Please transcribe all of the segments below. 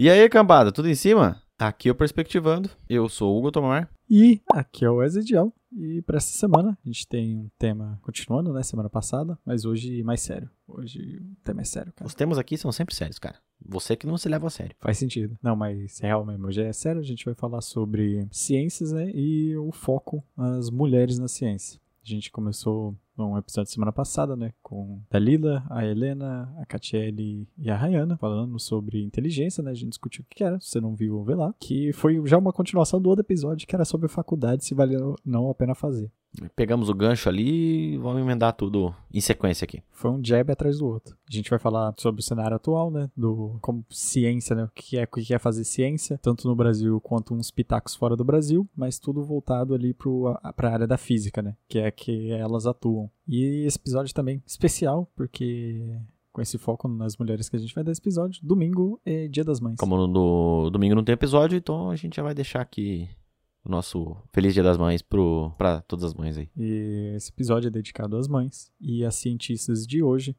E aí, cambada, tudo em cima? Aqui é o Perspectivando. Eu sou o Hugo Tomar. E aqui é o Dial. E para essa semana a gente tem um tema continuando, né? Semana passada, mas hoje mais sério. Hoje o tema é sério, cara. Os temas aqui são sempre sérios, cara. Você que não se leva a sério. Faz sentido. Não, mas real mesmo. Hoje é sério. A gente vai falar sobre ciências, né? E o foco nas mulheres na ciência. A gente começou um episódio semana passada, né? Com a Lila, a Helena, a Catiele e a Rayana, falando sobre inteligência, né? A gente discutiu o que era, se você não viu, vê lá. Que foi já uma continuação do outro episódio, que era sobre faculdade, se valeu não a pena fazer. Pegamos o gancho ali e vamos emendar tudo em sequência aqui. Foi um jab atrás do outro. A gente vai falar sobre o cenário atual, né? Do como ciência, né? O que é, o que é fazer ciência, tanto no Brasil quanto uns pitacos fora do Brasil, mas tudo voltado ali para a área da física, né? Que é que elas atuam. E esse episódio também especial, porque com esse foco nas mulheres que a gente vai dar esse episódio. Domingo é Dia das Mães. Como no domingo não tem episódio, então a gente já vai deixar aqui o nosso Feliz Dia das Mães pro, pra todas as mães aí. E esse episódio é dedicado às mães e às cientistas de hoje,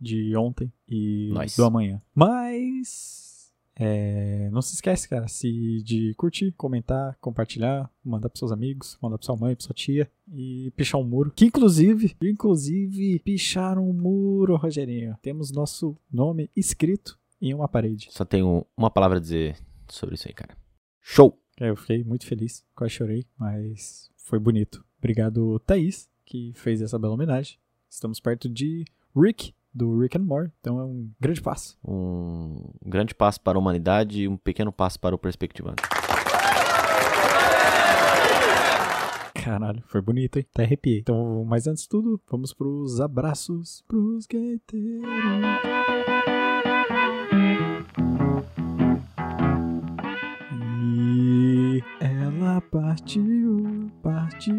de ontem e Nós. do amanhã. Mas é, não se esquece, cara, se de curtir, comentar, compartilhar, mandar pros seus amigos, mandar pra sua mãe, pra sua tia e pichar um muro. Que inclusive, inclusive, picharam um muro, Rogerinho. Temos nosso nome escrito em uma parede. Só tenho uma palavra a dizer sobre isso aí, cara. Show! É, eu fiquei muito feliz, quase chorei, mas foi bonito. Obrigado, Thaís, que fez essa bela homenagem. Estamos perto de Rick, do Rick and Morty, então é um grande passo. Um grande passo para a humanidade e um pequeno passo para o Perspectivando. Caralho, foi bonito, hein? Até arrepiei. Então, mas antes de tudo, vamos pros abraços pros gaiteiros. Partiu, partiu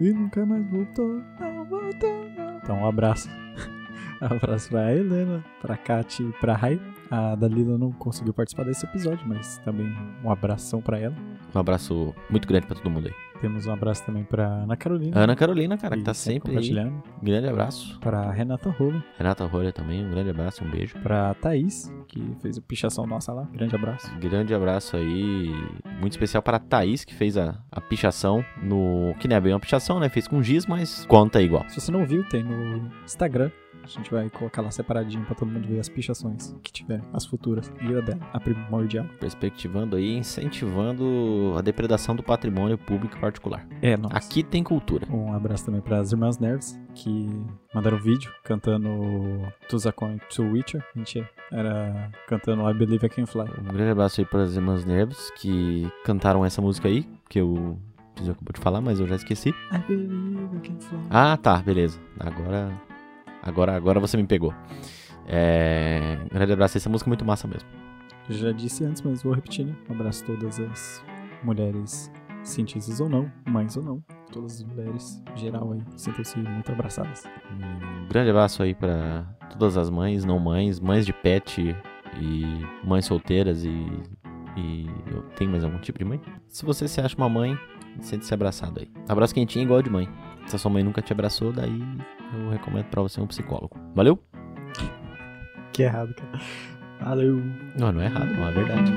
e nunca mais voltou, não voltou, não. Então, um abraço. abraço pra Helena, pra Kati e pra Rai. A Dalila não conseguiu participar desse episódio, mas também um abração pra ela. Um abraço muito grande para todo mundo aí. Temos um abraço também pra Ana Carolina. Ana Carolina, cara, que tá sempre aí. compartilhando. Grande abraço. Pra Renata Rolo. Renata Rolha também, um grande abraço, um beijo. Pra Thaís, que fez a pichação nossa lá. Grande abraço. Grande abraço aí, muito especial para Thaís, que fez a, a pichação no. Que não é bem uma pichação, né? Fez com giz, mas conta igual. Se você não viu, tem no Instagram. A gente vai colocar lá separadinho pra todo mundo ver as pichações que tiver, as futuras. E a dela, a primordial. Perspectivando aí, incentivando a depredação do patrimônio público e particular. É, nossa. Aqui tem cultura. Um abraço também para as Irmãs Nerves, que mandaram vídeo cantando Tuzakon to Witcher. A gente era cantando I Believe I Can Fly. Um grande abraço aí para as irmãs Nervos que cantaram essa música aí, que eu acabou de falar, mas eu já esqueci. I Believe I Can Fly. Ah, tá, beleza. Agora, agora, agora você me pegou. É... Grande abraço, essa música é muito massa mesmo. Já disse antes, mas vou repetir, né? Um abraço a todas as mulheres, cientistas ou não, mães ou não. Todas as mulheres, em geral aí, sintam-se muito abraçadas. Um grande abraço aí para todas as mães, não mães, mães de pet e mães solteiras e, e tem mais algum tipo de mãe? Se você se acha uma mãe, sente-se abraçado aí. Abraço quentinho igual de mãe. Se a sua mãe nunca te abraçou, daí eu recomendo pra você um psicólogo. Valeu? Que errado, cara. Valeu. Não, não é errado, não é verdade.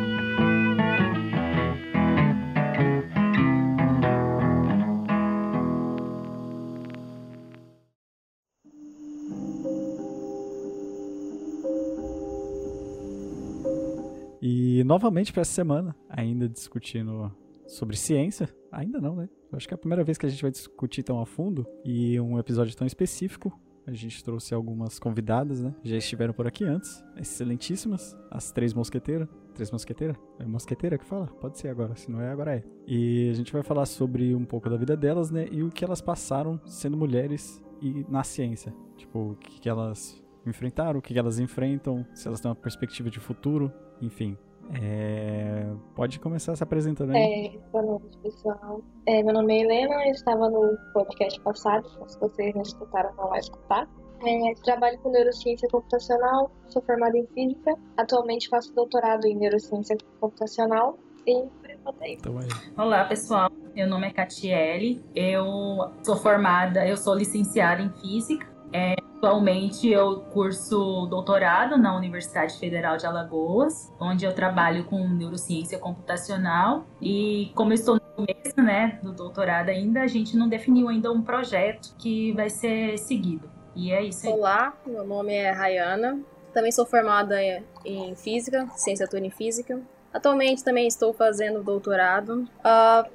E novamente para essa semana, ainda discutindo sobre ciência. Ainda não, né? Eu acho que é a primeira vez que a gente vai discutir tão a fundo e um episódio tão específico. A gente trouxe algumas convidadas, né? Já estiveram por aqui antes. Excelentíssimas. As três mosqueteiras. Três mosqueteiras? É mosqueteira que fala? Pode ser agora. Se não é, agora é. E a gente vai falar sobre um pouco da vida delas, né? E o que elas passaram sendo mulheres e na ciência. Tipo, o que, elas enfrentaram, o que elas enfrentam, se elas têm uma perspectiva de futuro, enfim. É, Pode começar se apresentando aí. É, boa noite, pessoal. É, meu nome é Helena, eu estava no podcast passado, se vocês não escutaram, vão lá escutar. É, trabalho com neurociência computacional, sou formada em física, atualmente faço doutorado em neurociência computacional e é. Então aí. Olá, pessoal. Meu nome é Catiele. Eu sou formada, eu sou licenciada em física. É, Atualmente eu curso doutorado na Universidade Federal de Alagoas, onde eu trabalho com neurociência computacional e como eu estou no começo, né, do doutorado ainda, a gente não definiu ainda um projeto que vai ser seguido. E é isso aí. Olá, meu nome é Rayana. Também sou formada em física, licenciatura em física. Atualmente também estou fazendo doutorado.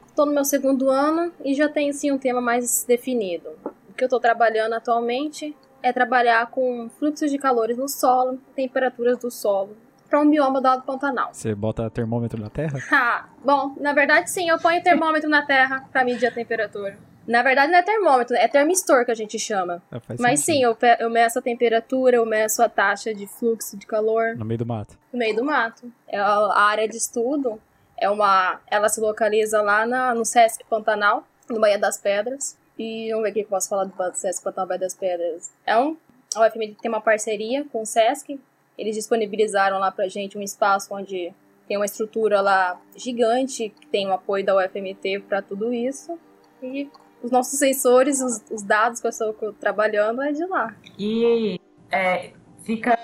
Estou uh, no meu segundo ano e já tenho sim um tema mais definido. O que eu estou trabalhando atualmente é trabalhar com fluxos de calores no solo, temperaturas do solo, para um bioma do Alto Pantanal. Você bota termômetro na Terra? Ah, bom, na verdade sim, eu ponho termômetro na Terra para medir a temperatura. Na verdade não é termômetro, é termistor que a gente chama. É, Mas sentido. sim, eu, eu meço a temperatura, eu meço a taxa de fluxo de calor. No meio do mato. No meio do mato. É a, área de estudo é uma. Ela se localiza lá na, no Sesc Pantanal, no Baía das Pedras. E vamos ver o que eu posso falar do Sesc Pantanal das Pedras. É um. A UFMT tem uma parceria com o Sesc. Eles disponibilizaram lá pra gente um espaço onde tem uma estrutura lá gigante, que tem o apoio da UFMT para tudo isso. E os nossos sensores, os, os dados que eu estou trabalhando é de lá. E é, fica,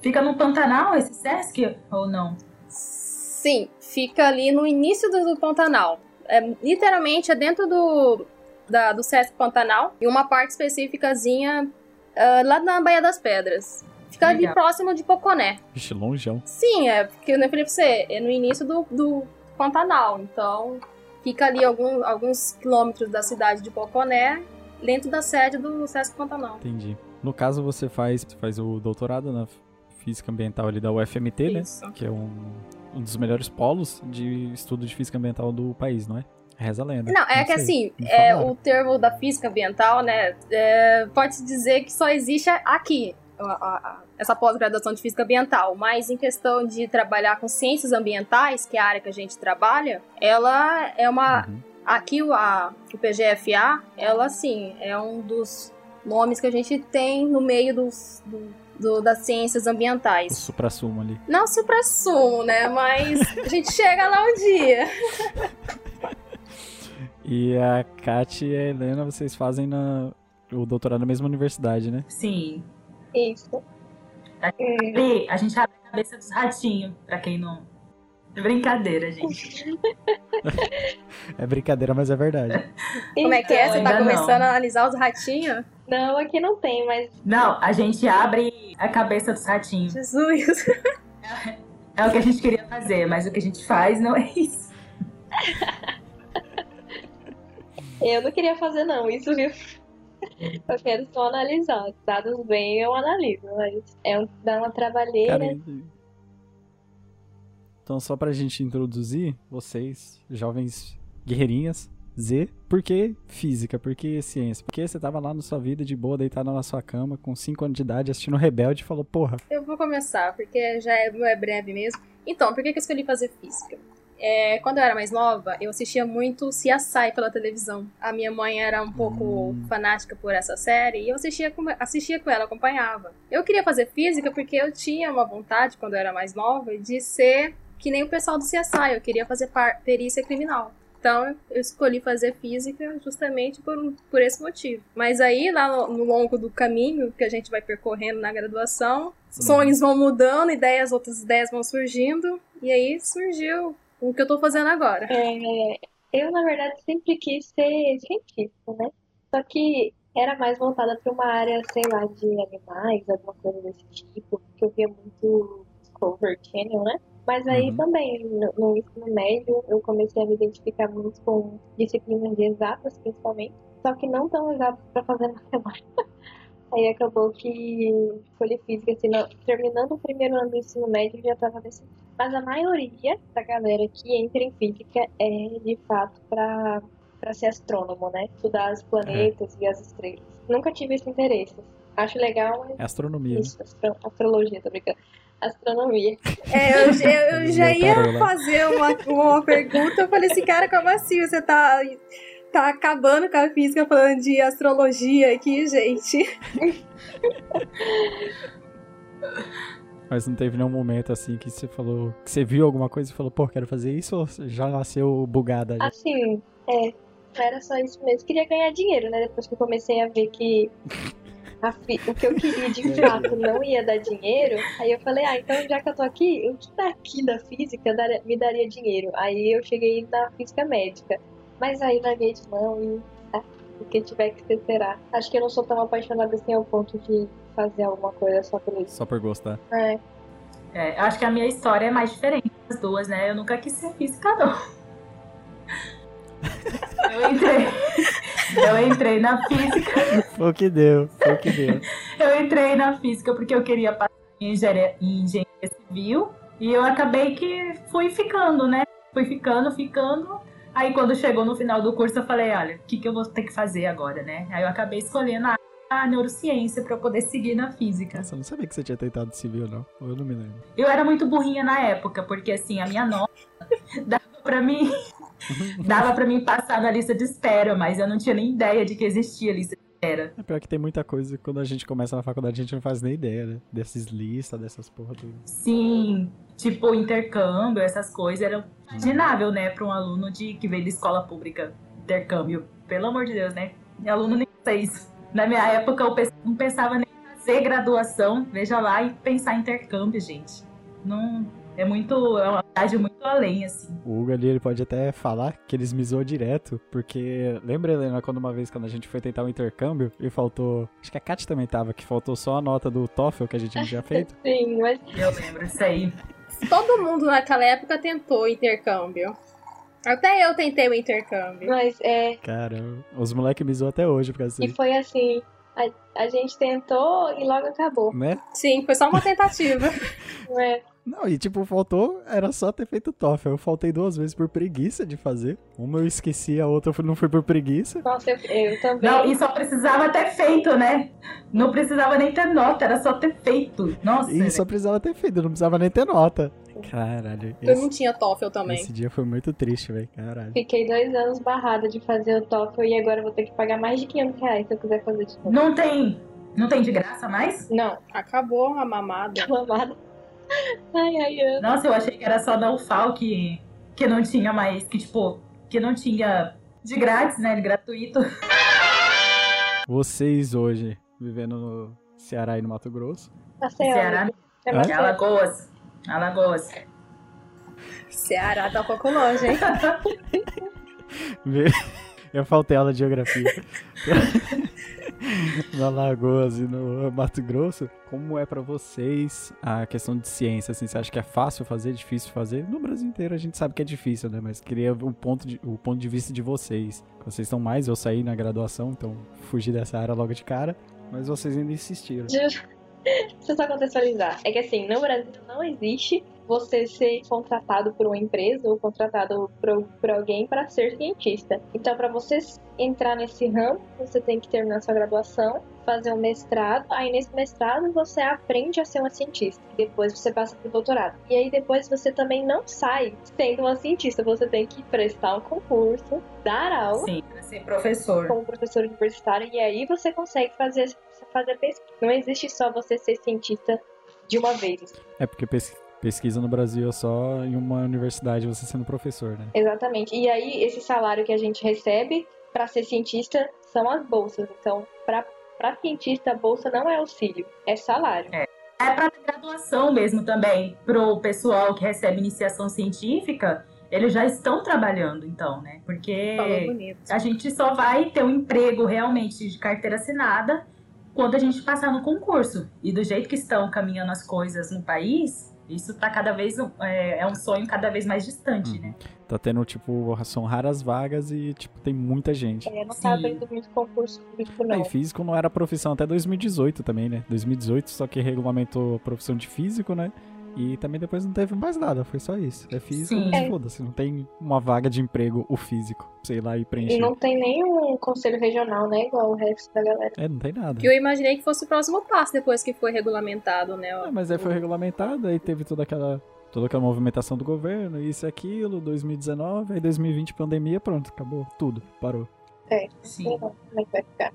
fica no Pantanal esse Sesc ou não? Sim, fica ali no início do, do Pantanal. É, literalmente é dentro do, da, do Sesc Pantanal e uma parte específicazinha uh, lá na Baía das Pedras. Fica Legal. ali próximo de Poconé. Vixe, longeão. Sim, é porque eu falei pra você, é no início do, do Pantanal, então fica ali algum, alguns quilômetros da cidade de Poconé, dentro da sede do Sesc Pantanal. Entendi. No caso, você faz, faz o doutorado na Física Ambiental ali da UFMT, Isso. né? Que é um, um dos melhores polos de estudo de física ambiental do país, não é? Reza a lenda. Não, é que assim, é, o termo da física ambiental, né, é, pode-se dizer que só existe aqui, a, a, a, essa pós-graduação de física ambiental, mas em questão de trabalhar com ciências ambientais, que é a área que a gente trabalha, ela é uma. Uhum. Aqui a, o PGFA, ela sim, é um dos nomes que a gente tem no meio dos, do, do, das ciências ambientais. O supra-sumo ali. Não supra-sumo, né? Mas a gente chega lá um dia. e a Kat e a Helena, vocês fazem na, o doutorado na mesma universidade, né? Sim. Isso. A gente, abre, a gente abre a cabeça dos ratinhos, pra quem não. É brincadeira, gente. é brincadeira, mas é verdade. Como é que é? Você tá Ainda começando não. a analisar os ratinhos? Não, aqui não tem, mas Não, a gente abre a cabeça dos ratinhos. Jesus. É o que a gente queria fazer, mas o que a gente faz não é isso. eu não queria fazer não, isso viu? Eu quero só analisar. Dados bem eu analiso, mas é um, dá uma trabalheira. Cara, então, só pra gente introduzir vocês, jovens guerreirinhas, Z, por que física? Por que ciência? Porque você tava lá na sua vida de boa, deitado na sua cama, com 5 anos de idade, assistindo Rebelde e falou, porra. Eu vou começar, porque já é, é breve mesmo. Então, por que, que eu escolhi fazer física? É, quando eu era mais nova, eu assistia muito CSI pela televisão. A minha mãe era um pouco Hum. fanática por essa série e eu assistia com, assistia com ela, acompanhava. Eu queria fazer física porque eu tinha uma vontade, quando eu era mais nova, de ser que nem o pessoal do CSI. Eu queria fazer perícia criminal. Então, eu escolhi fazer física justamente por, um- por esse motivo. Mas aí, lá no, no longo do caminho que a gente vai percorrendo na graduação, sonhos vão mudando, ideias, outras ideias vão surgindo. E aí surgiu o que eu tô fazendo agora. É, eu, na verdade, sempre quis ser cientista, né? Só que era mais voltada para uma área, sei lá, de animais, alguma coisa desse tipo, porque eu via muito Discovery Channel, né? Mas aí Uhum. também, no, no ensino médio, eu comecei a me identificar muito com disciplinas de exatas, principalmente, só que não tão exatas para fazer matemática. Aí acabou que escolhi física, assim, não- terminando o primeiro ano do ensino médio, já estava decidido. Mas a maioria da galera que entra em física é, de fato, para para ser astrônomo, né? Estudar os planetas e as estrelas. Nunca tive esse interesse. Acho legal, mas É astronomia, né? isso, astro- astrologia, tô brincando. Astronomia. É, eu, eu- eu já ia fazer uma, uma pergunta. Eu falei assim, cara, como assim? Você tá, tá acabando com a física falando de astrologia aqui, gente. Mas não teve nenhum momento assim que você falou. Que você viu alguma coisa e falou, pô, quero fazer isso ou já nasceu bugada já? Assim, é, era só isso mesmo. Queria ganhar dinheiro, né? Depois que eu comecei a ver que a fi- o que eu queria de fato não ia dar dinheiro, aí eu falei, ah, então já que eu tô aqui, o que daqui da física me daria dinheiro? Aí eu cheguei na física médica. Mas aí larguei de mão e ah, o que tiver que ser será. Acho que eu não sou tão apaixonada assim ao ponto de fazer alguma coisa só por isso. Só por gostar. É, É, acho que a minha história é mais diferente das duas, né? Eu nunca quis ser física, não. Eu entrei, eu entrei na física. Foi o que deu, foi o que deu. Eu entrei na física porque eu queria passar em engenharia, em engenharia civil. E eu acabei que fui ficando, né? Fui ficando, ficando. Aí quando chegou no final do curso, eu falei, olha, o que, que eu vou ter que fazer agora, né? Aí eu acabei escolhendo a, a neurociência para eu poder seguir na física. Nossa, eu não sabia que você tinha tentado civil, não. Eu não me lembro. Eu era muito burrinha na época, porque assim, a minha nota dava pra mim, dava para mim passar na lista de espera, mas eu não tinha nem ideia de que existia lista de espera. É pior que tem muita coisa que quando a gente começa na faculdade a gente não faz nem ideia, né? Dessas listas, dessas porra tudo. Sim, tipo intercâmbio, essas coisas eram imaginável, né, para um aluno de que veio de escola pública, intercâmbio. Pelo amor de Deus, né? Meu aluno nem fez. Na minha época eu não pensava nem em fazer graduação, veja lá, e pensar em intercâmbio, gente. Não é muito, é uma idade muito além assim. O Hugo ali, ele pode até falar que eles me zoou direto, porque lembra, Helena, quando uma vez quando a gente foi tentar um intercâmbio e faltou. Acho que a Kat também tava, que faltou só a nota do TOEFL que a gente não tinha feito. sim, mas Eu lembro disso aí. Todo mundo naquela época tentou intercâmbio. Até eu tentei o intercâmbio. Mas é. Caramba, os moleques me zoam até hoje por causa E disso. foi assim. A, a gente tentou e logo acabou. Né? Sim, foi só uma tentativa. Não é? Não, e tipo, faltou, era só ter feito TOEFL. Eu faltei duas vezes por preguiça de fazer. Uma eu esqueci, a outra não foi por preguiça. Nossa, eu, eu também. Não, e só precisava ter feito, né? Não precisava nem ter nota, era só ter feito. Nossa, E só precisava ter feito, não precisava nem ter nota. Caralho, Eu não esse, tinha TOEFL também. esse dia foi muito triste, velho. Caralho. Fiquei dois anos barrada de fazer o TOEFL e agora eu vou ter que pagar mais de 500 reais se eu quiser fazer de novo. não tem, não tem de graça mais? Não, Acabou a mamada. mamada. Ai, ai, ai. Nossa, eu achei que era só da UFAL que, que não tinha mais, que tipo, que não tinha de grátis, né? De gratuito. Vocês hoje, vivendo no Ceará e no Mato Grosso. Maceió. Ceará, É Hã? Alagoas. Alagoas. Ceará tá um pouco longe, hein? Eu faltei aula de geografia. no Alagoas e no Mato Grosso, como é pra vocês a questão de ciência? Assim, você acha que é fácil fazer, difícil fazer? No Brasil inteiro a gente sabe que é difícil, né? Mas queria o ponto de, o ponto de vista de vocês. Vocês estão mais, eu saí na graduação, então fugi dessa área logo de cara. Mas vocês ainda insistiram. Deixa eu só contextualizar. É que assim, no Brasil não existe você ser contratado por uma empresa ou contratado por, por alguém para ser cientista. Então, para você entrar nesse ramo, você tem que terminar sua graduação, fazer um mestrado. Aí, nesse mestrado, você aprende a ser uma cientista. Depois, você passa para o doutorado. E aí, depois, você também não sai sendo uma cientista. Você tem que prestar um concurso, dar aula Sim, ser professor. como professor universitário e aí você consegue fazer, fazer pesquisa. Não existe só você ser cientista de uma vez. É porque pes- pesquisa no Brasil é só em uma universidade você sendo professor, né? Exatamente. E aí esse salário que a gente recebe para ser cientista são as bolsas. Então, para para cientista, a bolsa não é auxílio, é salário. É para graduação mesmo também, pro pessoal que recebe iniciação científica, eles já estão trabalhando então, né? Porque a gente só vai ter um emprego realmente de carteira assinada quando a gente passar no concurso. E do jeito que estão caminhando as coisas no país, isso tá cada vez é, é um sonho cada vez mais distante, Uhum. né? Tá tendo, tipo, são raras vagas e, tipo, tem muita gente. É, não Sim. tá abrindo muito concurso público, É, não. e físico não era profissão até 2018 também, né? 2018 só que regulamentou a profissão de físico, né? E também depois não teve mais nada, foi só isso. É físico, Sim. mas É. foda-se, não tem uma vaga de emprego, o físico, sei lá, e preencher. E não tem nenhum conselho regional, né? Igual o resto da galera. É, não tem nada. Que eu imaginei que fosse o próximo passo depois que foi regulamentado, né? Ah, mas aí foi regulamentado, aí teve toda aquela, toda aquela movimentação do governo, isso e aquilo, 2019, aí 2020 pandemia, pronto, acabou tudo, parou. Sim. Sei lá como é que vai ficar.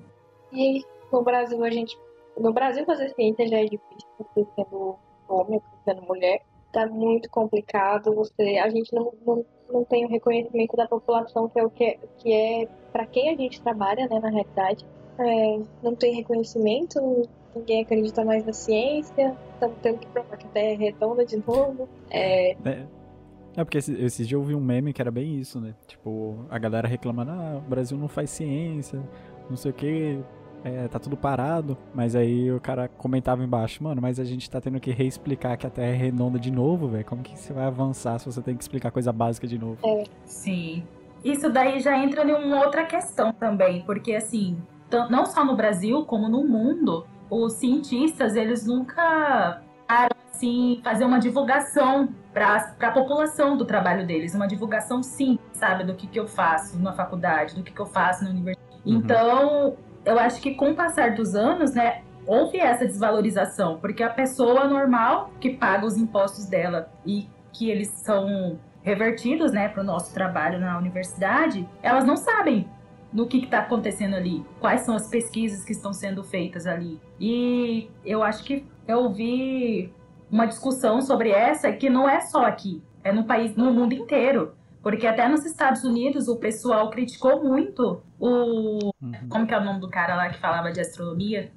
E no Brasil a gente. No Brasil fazer ciência já é difícil, você sendo homem, sendo mulher. Tá muito complicado. Você, a gente não, não, não tem o reconhecimento da população, que é o que é, que é para quem a gente trabalha, né, na realidade. é, não tem reconhecimento, ninguém acredita mais na ciência, estamos tendo que provar que a Terra é redonda de novo. É, É, é porque esse, esse dia eu vi um meme que era bem isso, né? Tipo, a galera reclamando, ah, o Brasil não faz ciência, não sei o que, tá tudo parado. Mas aí o cara comentava embaixo, mano, mas a gente tá tendo que reexplicar que a Terra é redonda de novo, velho. Como que você vai avançar se você tem que explicar coisa básica de novo? Sim. Isso daí já entra em uma outra questão também, porque assim, não só no Brasil, como no mundo, os cientistas, eles nunca param assim, fazer uma divulgação para a população do trabalho deles, uma divulgação sim, sabe, do que, que eu faço na faculdade, do que, que eu faço na universidade. Uhum. Então, eu acho que com o passar dos anos, né, houve essa desvalorização, porque a pessoa normal que paga os impostos dela e que eles são revertidos, né, para o nosso trabalho na universidade, elas não sabem no que está acontecendo ali, quais são as pesquisas que estão sendo feitas ali. E eu acho que eu vi uma discussão sobre essa que não é só aqui, é no país, no mundo inteiro. Porque até nos Estados Unidos o pessoal criticou muito o. Uhum. Como que é o nome do cara lá que falava de astronomia?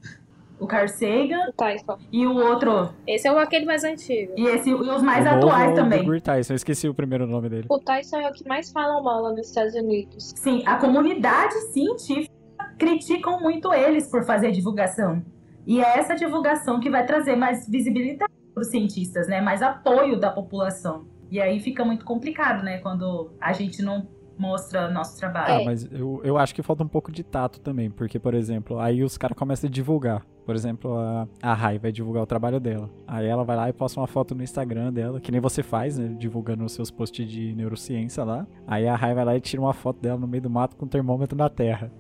O Carl Sagan o Tyson. e o outro. Esse é o aquele mais antigo. E, esse, e os mais O atuais também. Guri Tyson, eu esqueci o primeiro nome dele. O Tyson é o que mais falam mal lá nos Estados Unidos. Sim, a comunidade científica criticam muito eles por fazer divulgação. E é essa divulgação que vai trazer mais visibilidade para os cientistas, né? Mais apoio da população. E aí fica muito complicado, né? Quando a gente não mostra nosso trabalho. Ah, mas eu, eu acho que falta um pouco de tato também, porque, por exemplo, aí os caras começam a divulgar. Por exemplo, a, a Rai vai divulgar o trabalho dela. Aí ela vai lá e posta uma foto no Instagram dela, que nem você faz, né? Divulgando os seus posts de neurociência lá. Aí a Rai vai lá e tira uma foto dela no meio do mato com o termômetro na terra.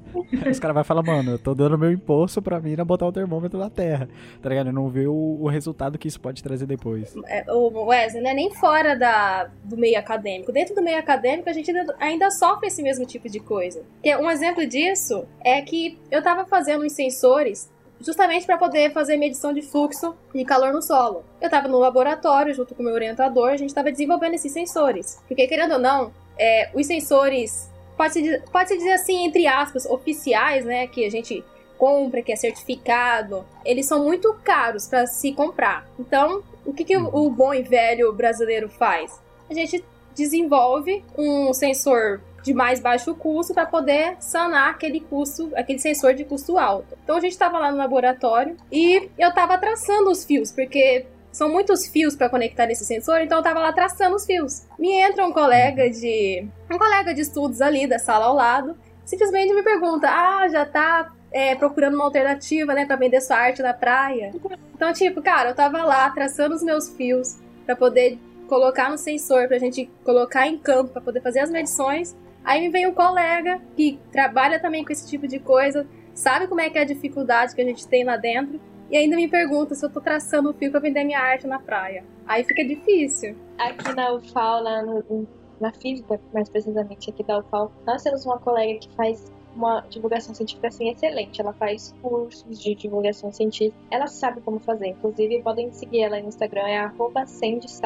Aí os caras vão falar, mano, eu tô dando meu imposto pra mina botar o termômetro na terra. Tá ligado? Não vê o, o resultado que isso pode trazer depois. É, o Wesley, não é nem fora da, do meio acadêmico. Dentro do meio acadêmico, a gente ainda, ainda sofre esse mesmo tipo de coisa. Um exemplo disso é que eu tava fazendo uns sensores justamente para poder fazer medição de fluxo de calor no solo. Eu tava no laboratório junto com o meu orientador, a gente tava desenvolvendo esses sensores. Porque, querendo ou não, é, os sensores, pode-se dizer, pode dizer assim, entre aspas, oficiais, né, que a gente compra, que é certificado, eles são muito caros para se comprar. Então, o que, que o, o bom e velho brasileiro faz? A gente desenvolve um sensor de mais baixo custo para poder sanar aquele custo, aquele sensor de custo alto. Então a gente estava lá no laboratório e eu estava traçando os fios, porque são muitos fios para conectar nesse sensor, então eu estava lá traçando os fios. Me entra um colega de um colega de estudos ali da sala ao lado, simplesmente me pergunta: "Ah, já tá é, procurando uma alternativa, né, para vender sua arte na praia?" Então, tipo, cara, eu tava lá traçando os meus fios para poder colocar no sensor pra gente colocar em campo para poder fazer as medições. Aí me vem um colega que trabalha também com esse tipo de coisa, sabe como é que é a dificuldade que a gente tem lá dentro, e ainda me pergunta se eu tô traçando o fio pra vender minha arte na praia. Aí fica difícil. Aqui na UFAL, lá no- na física, mais precisamente aqui da UFAL, nós temos uma colega que faz uma divulgação científica assim excelente. Ela faz cursos de divulgação científica. Ela sabe como fazer. Inclusive, podem seguir ela no Instagram, é arroba sandscience.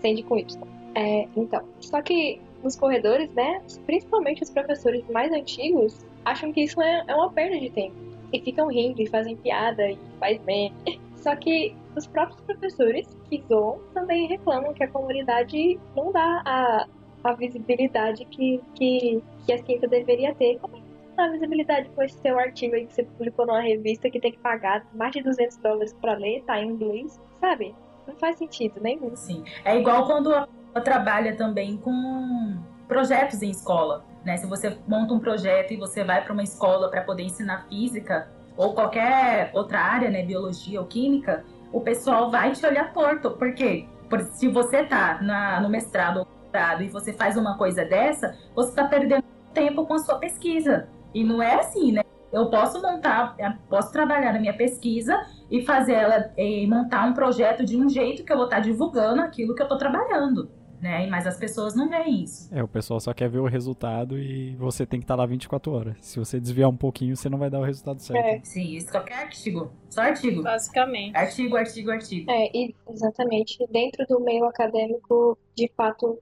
Sand com Y. É, então, só que nos corredores, né, principalmente os professores mais antigos, acham que isso é, é uma perda de tempo. E ficam rindo e fazem piada e faz meme. Só que os próprios professores que zoam também reclamam que a comunidade não dá a, a visibilidade que, que, que a ciência deveria ter. Como é que dá visibilidade com esse seu artigo aí que você publicou numa revista que tem que pagar mais de 200 dólares pra ler, tá em inglês, sabe? Não faz sentido nenhum. Sim. É igual quando a trabalha também com projetos em escola. Né? Se você monta um projeto e você vai para uma escola para poder ensinar física ou qualquer outra área, né, biologia ou química, o pessoal vai te olhar torto. Por quê? Porque se você tá na, no mestrado ou doutorado e você faz uma coisa dessa, você está perdendo tempo com a sua pesquisa. E não é assim, né? Eu posso montar, eu posso trabalhar na minha pesquisa e fazer ela e montar um projeto de um jeito que eu vou estar divulgando aquilo que eu estou trabalhando, né? Mas as pessoas não veem isso. É, o pessoal só quer ver o resultado e você tem que estar lá 24 horas. Se você desviar um pouquinho, você não vai dar o resultado certo. É. Sim, isso qualquer artigo, só artigo. Basicamente. Artigo, artigo, artigo. É, e exatamente. Dentro do meio acadêmico, de fato,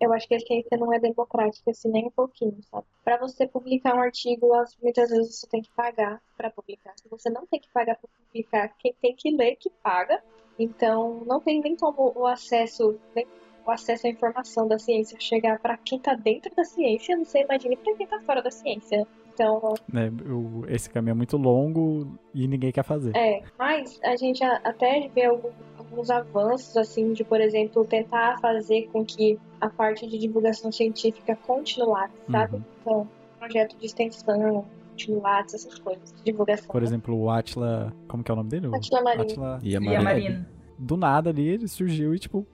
eu acho que a ciência não é democrática assim nem um pouquinho, sabe? Para você publicar um artigo, muitas vezes você tem que pagar para publicar. Se você não tem que pagar para publicar, quem tem que ler que paga. Então, não tem nem como o acesso, nem o acesso à informação da ciência chegar para quem está dentro da ciência, não sei, imagine para quem está fora da ciência. Então, o, esse caminho é muito longo e ninguém quer fazer. É, mas a gente até vê algum, alguns avanços, assim, de, por exemplo, tentar fazer com que a parte de divulgação científica continuasse, sabe? Uhum. Então, projeto de extensão, continuasse, essas coisas, de divulgação. Por exemplo, o Atila, como que é o nome dele? Atila Marino. Atila. Do nada ali, ele surgiu e, tipo,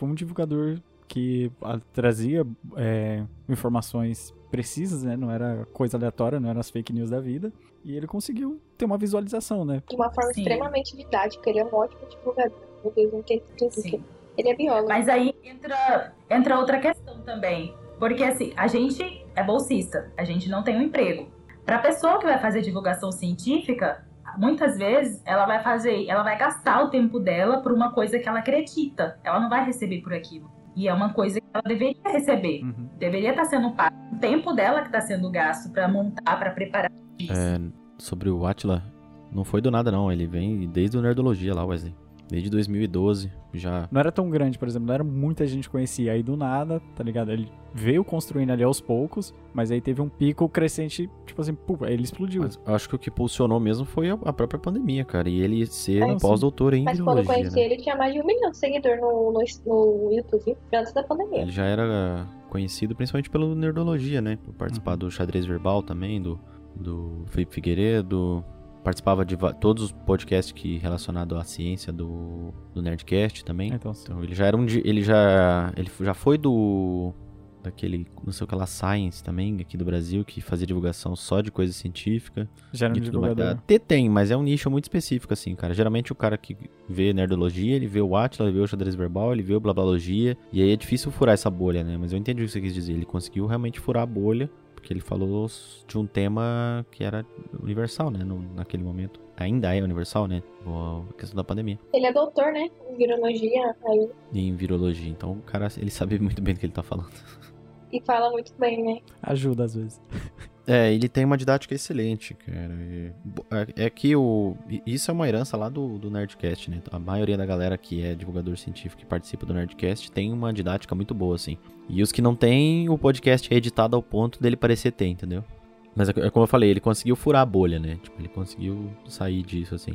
foi um divulgador que trazia é, informações precisas, né? Não era coisa aleatória, não eram as fake news da vida. E ele conseguiu ter uma visualização, né? De uma forma Sim. extremamente didática. Ele é um ótimo divulgador. Meu Deus, não tem tudo. Sim. Ele é biólogo. Mas aí entra, entra outra questão também. Porque assim, a gente é bolsista, a gente não tem um emprego. Para a pessoa que vai fazer divulgação científica, muitas vezes ela vai fazer, ela vai gastar o tempo dela por uma coisa que ela acredita. Ela não vai receber por aquilo. E é uma coisa que ela deveria receber. Uhum. Deveria estar sendo pago. O tempo dela que está sendo gasto para montar, para preparar isso. É, sobre o Atila, não foi do nada não. Ele vem desde o Nerdologia lá, Wesley. Desde 2012 já. Não era tão grande, por exemplo, não era muita gente conhecia. Aí do nada, tá ligado? Ele veio construindo ali aos poucos, mas aí teve um pico crescente, tipo assim, pô, aí ele explodiu. Mas acho que o que pulsionou mesmo foi a própria pandemia, cara. E ele ser um pós-doutor em Mas quando eu conheci né? ele, tinha mais de um milhão de seguidores no, no, no YouTube, antes da pandemia. Ele já era conhecido principalmente pelo Nerdologia, né? Por participar uhum. do Xadrez Verbal também, do, do Felipe Figueiredo, participava de todos os podcasts que relacionado à ciência do, do Nerdcast também. Então, então, ele já era um ele já ele já foi do daquele, não sei o que lá, Science também, aqui do Brasil, que fazia divulgação só de coisa científica. Já era um divulgador. Até tem, mas é um nicho muito específico, assim, cara. Geralmente o cara que vê nerdologia, ele vê o Atlas, ele vê o xadrez verbal, ele vê o blablalogia, e aí é difícil furar essa bolha, né? Mas eu entendi o que você quis dizer. Ele conseguiu realmente furar a bolha porque ele falou de um tema que era universal, né? No, naquele momento. Ainda é universal, né? A questão da pandemia. Ele é doutor, né? Em virologia aí. Em virologia. Então o cara, ele sabe muito bem do que ele tá falando. E fala muito bem, né? Ajuda às vezes. É, ele tem uma didática excelente, cara. É, é, que o. Isso é uma herança lá do, do Nerdcast, né? A maioria da galera que é divulgador científico que participa do Nerdcast tem uma didática muito boa, assim. E os que não têm, o podcast é editado ao ponto dele parecer ter, entendeu? Mas é, é como eu falei, ele conseguiu furar a bolha, né? Tipo, ele conseguiu sair disso, assim.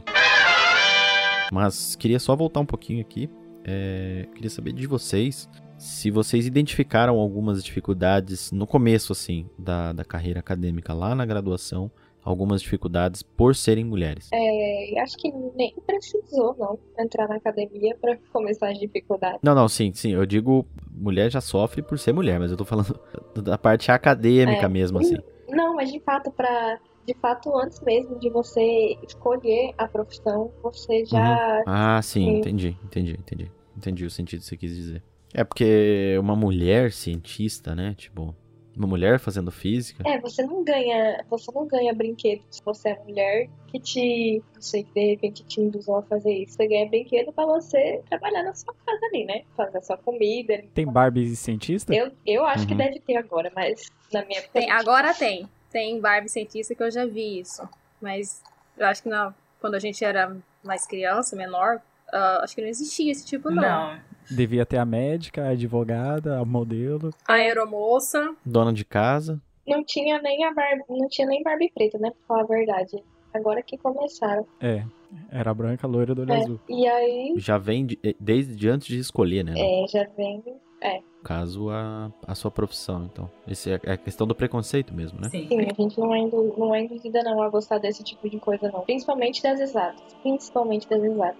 Mas queria só voltar um pouquinho aqui. É, queria saber de vocês se vocês identificaram algumas dificuldades no começo, assim, da, da carreira acadêmica, lá na graduação, algumas dificuldades por serem mulheres. É, acho que nem precisou, não, entrar na academia para começar as dificuldades. Não, não, sim, sim, eu digo, mulher já sofre por ser mulher, mas eu tô falando da parte acadêmica é, mesmo, assim. Não, mas de fato, para de fato, antes mesmo de você escolher a profissão, você já. Uhum. Ah, sim, entendi, entendi, entendi. Entendi o sentido que você quis dizer. É porque uma mulher cientista, né? Tipo, uma mulher fazendo física. É, você não ganha, você não ganha brinquedo se você é mulher que te, não sei, de repente te induzou a fazer isso. Você ganha brinquedo para você trabalhar na sua casa ali, né? Fazer a sua comida. Tem Barbie cientista? Eu, eu acho uhum. que deve ter agora, mas na minha época. Tem, agora tem. Tem Barbie cientista que eu já vi isso. Mas eu acho que não, quando a gente era mais criança, menor, uh, acho que não existia esse tipo, não. Não, Devia ter a médica, a advogada, a modelo. A aeromoça. Dona de casa. Não tinha nem a Barbie, não tinha nem Barbie preta, né? Pra falar a verdade. Agora que começaram. É. Era branca, loira do olho é, azul. E aí. Já vem de, desde antes de escolher, né? É, já vem. É. Caso a, a sua profissão, então. Esse é, é a questão do preconceito mesmo, né? Sim, Sim a gente não é, não é induzida não a gostar desse tipo de coisa, não. Principalmente das exatas. Principalmente das exatas.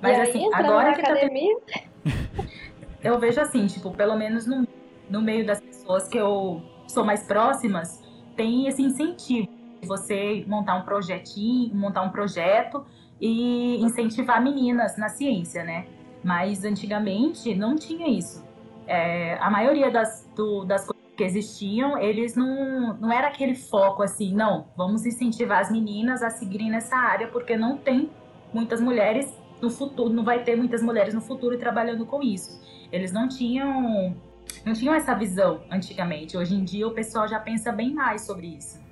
Mas e assim, aí, agora que academia... tá eu vejo assim, tipo, pelo menos no, no meio das pessoas que eu sou mais próximas, tem esse incentivo de você montar um projetinho, montar um projeto e incentivar meninas na ciência, né? Mas antigamente não tinha isso. É, a maioria das, do, das coisas que existiam, eles não, não era aquele foco assim, não, vamos incentivar as meninas a seguirem nessa área, porque não tem muitas mulheres no futuro, não vai ter muitas mulheres no futuro trabalhando com isso. Eles não tinham não tinham essa visão antigamente. Hoje em dia o pessoal já pensa bem mais sobre isso.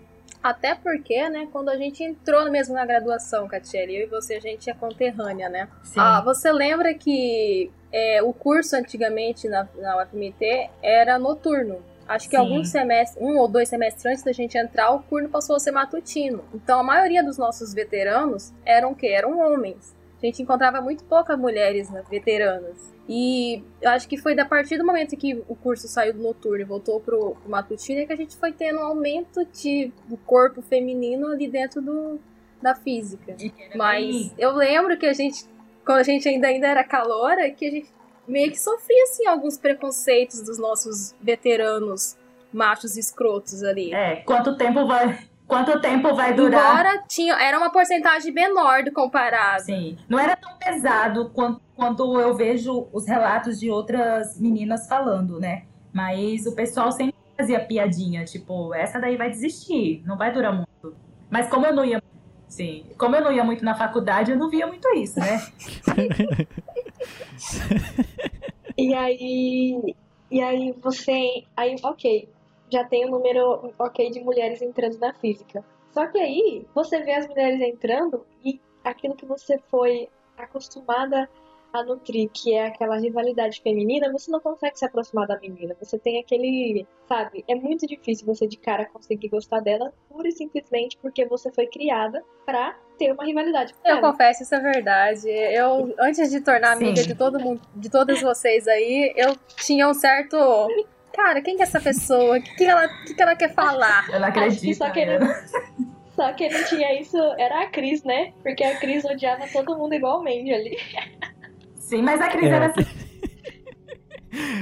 Até porque, né, quando a gente entrou mesmo na graduação, Catiele, eu e você, a gente é conterrânea, né? Sim. Ah, você lembra que é, o curso antigamente na, na UFMT era noturno? Acho que Sim. alguns semestres, um ou dois semestres antes da gente entrar, o curso passou a ser matutino. Então a maioria dos nossos veteranos eram o quê? Eram homens. A gente encontrava muito poucas mulheres né, veteranas. E eu acho que foi a partir do momento que o curso saiu do noturno e voltou pro, pro matutino que a gente foi tendo um aumento de, do corpo feminino ali dentro do, da física. Que Mas eu lembro que a gente, quando a gente ainda, ainda era caloura, que a gente meio que sofria, assim, alguns preconceitos dos nossos veteranos machos escrotos ali. É, quanto tempo vai, quanto tempo vai durar? Embora tinha, era uma porcentagem menor do comparado. Sim, não era tão pesado quanto, quanto eu vejo os relatos de outras meninas falando, né? Mas o pessoal sempre fazia piadinha, tipo, essa daí vai desistir, não vai durar muito. Mas como eu não ia, sim, como eu não ia muito na faculdade, eu não via muito isso, né? E aí. E aí você. Aí, ok. Já tem o número ok de mulheres entrando na física. Só que aí você vê as mulheres entrando e aquilo que você foi acostumada a nutrir, que é aquela rivalidade feminina, você não consegue se aproximar da menina. Você tem aquele, sabe, é muito difícil você de cara conseguir gostar dela, pura e simplesmente porque você foi criada pra ter uma rivalidade com Eu ela. confesso, isso é verdade. Eu, antes de tornar amiga Sim. de todo mundo, de todas vocês aí, eu tinha um certo. Cara, quem que é essa pessoa? O que, que, ela, que, que ela quer falar? Eu não Acho que acredito. só que né? ele, só que ele tinha isso, era a Cris, né? Porque a Cris odiava todo mundo igualmente ali. Sim, mas a Cris É. era assim.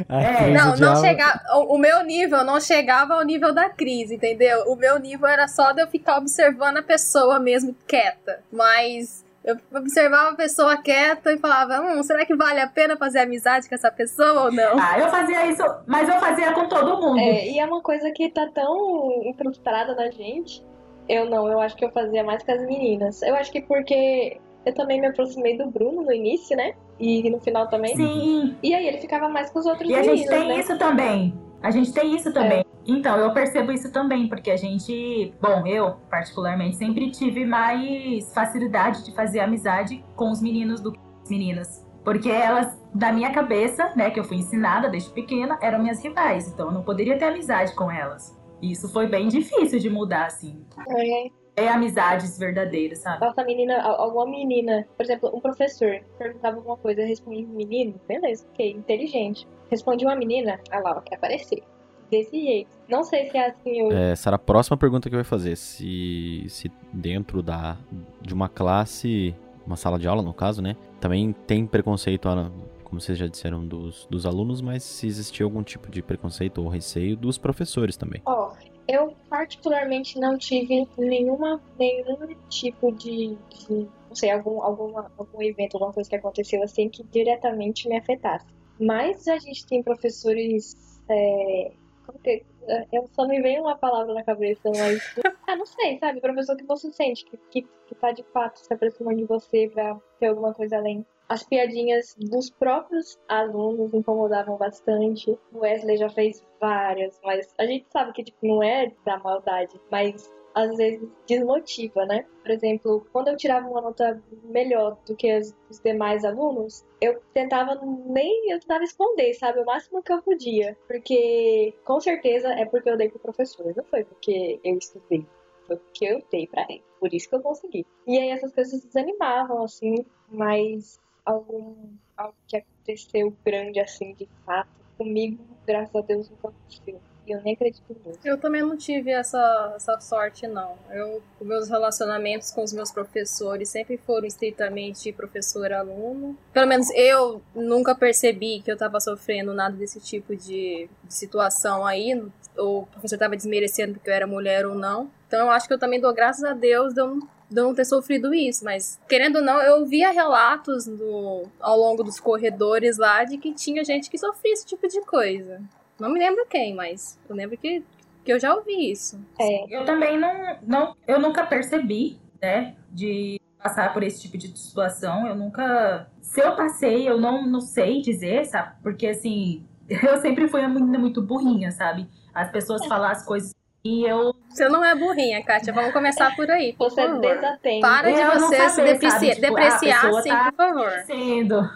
É. Não, não chegava. O, o meu nível não chegava ao nível da crise, entendeu? O meu nível era só de eu ficar observando a pessoa mesmo quieta. Mas eu observava a pessoa quieta e falava: hum, será que vale a pena fazer amizade com essa pessoa ou não? Ah, eu fazia isso, mas eu fazia com todo mundo. É, e é uma coisa que tá tão incrustada na gente. Eu não, eu acho que eu fazia mais com as meninas. Eu acho que porque eu também me aproximei do Bruno no início, né? E no final também. Sim, E aí ele ficava mais com os outros E a meninos, gente tem né? isso também. A gente tem isso também. Então, eu percebo isso também, porque a gente, bom, eu particularmente sempre tive mais facilidade de fazer amizade com os meninos do que as meninas. Porque elas, da minha cabeça, né, que eu fui ensinada desde pequena, eram minhas rivais. Então, eu não poderia ter amizade com elas. E isso foi bem difícil de mudar, assim. É, É amizades verdadeiras, sabe? Nossa menina, al- alguma menina, por exemplo, um professor perguntava alguma coisa, eu respondia um menino, beleza, ok, inteligente. Respondi uma menina, a Laura quer aparecer. Desse jeito. Não sei se é assim hoje. É, Sara, a próxima pergunta que vai fazer, se, se dentro da, de uma classe, uma sala de aula no caso, né, também tem preconceito, ah, como vocês já disseram, dos, dos alunos, mas se existia algum tipo de preconceito ou receio dos professores também. Ó, eu particularmente não tive nenhuma, nenhum tipo de, de não sei, algum, alguma, algum evento, alguma coisa que aconteceu assim que diretamente me afetasse. Mas a gente tem professores, é, como que, é, eu só me veio uma palavra na cabeça, mas, ah, não sei, sabe, professor que você sente, que, que, que tá de fato se aproximando de você pra ter alguma coisa além. As piadinhas dos próprios alunos incomodavam bastante. O Wesley já fez várias, mas a gente sabe que tipo, não é da maldade, mas às vezes desmotiva, né? Por exemplo, quando eu tirava uma nota melhor do que os demais alunos, eu tentava nem, eu tentava esconder, sabe? O máximo que eu podia. Porque, com certeza, é porque eu dei pro professor, não foi porque eu estudei. Foi porque eu dei pra ele. Por isso que eu consegui. E aí essas coisas desanimavam, assim, mas algum algo que aconteceu grande assim de fato comigo graças a Deus nunca aconteceu eu nem acredito nisso Eu também não tive essa, essa sorte, não. Eu, meus relacionamentos com os meus professores sempre foram estritamente professor-aluno. Pelo menos eu nunca percebi que eu estava sofrendo nada desse tipo de, de situação aí. O professor estava desmerecendo porque eu era mulher ou não. Então eu acho que eu também dou graças a Deus de eu, não- não ter sofrido isso. Mas, querendo ou não, eu via relatos no, ao longo dos corredores lá de que tinha gente que sofria esse tipo de coisa. Não me lembro quem, mas eu lembro que, que eu já ouvi isso. é Eu também não, não, eu nunca percebi, né, de passar por esse tipo de situação. Eu nunca, se eu passei, eu não, não sei dizer, sabe? Porque assim, eu sempre fui uma menina muito burrinha, sabe? As pessoas falam as coisas e eu. Você não é burrinha, Kátia. Vamos começar por aí. Por Você é favor. desatenta. Para de Eu não você saber, se? Tipo, depreciar a pessoa assim, tá- por favor. Sendo.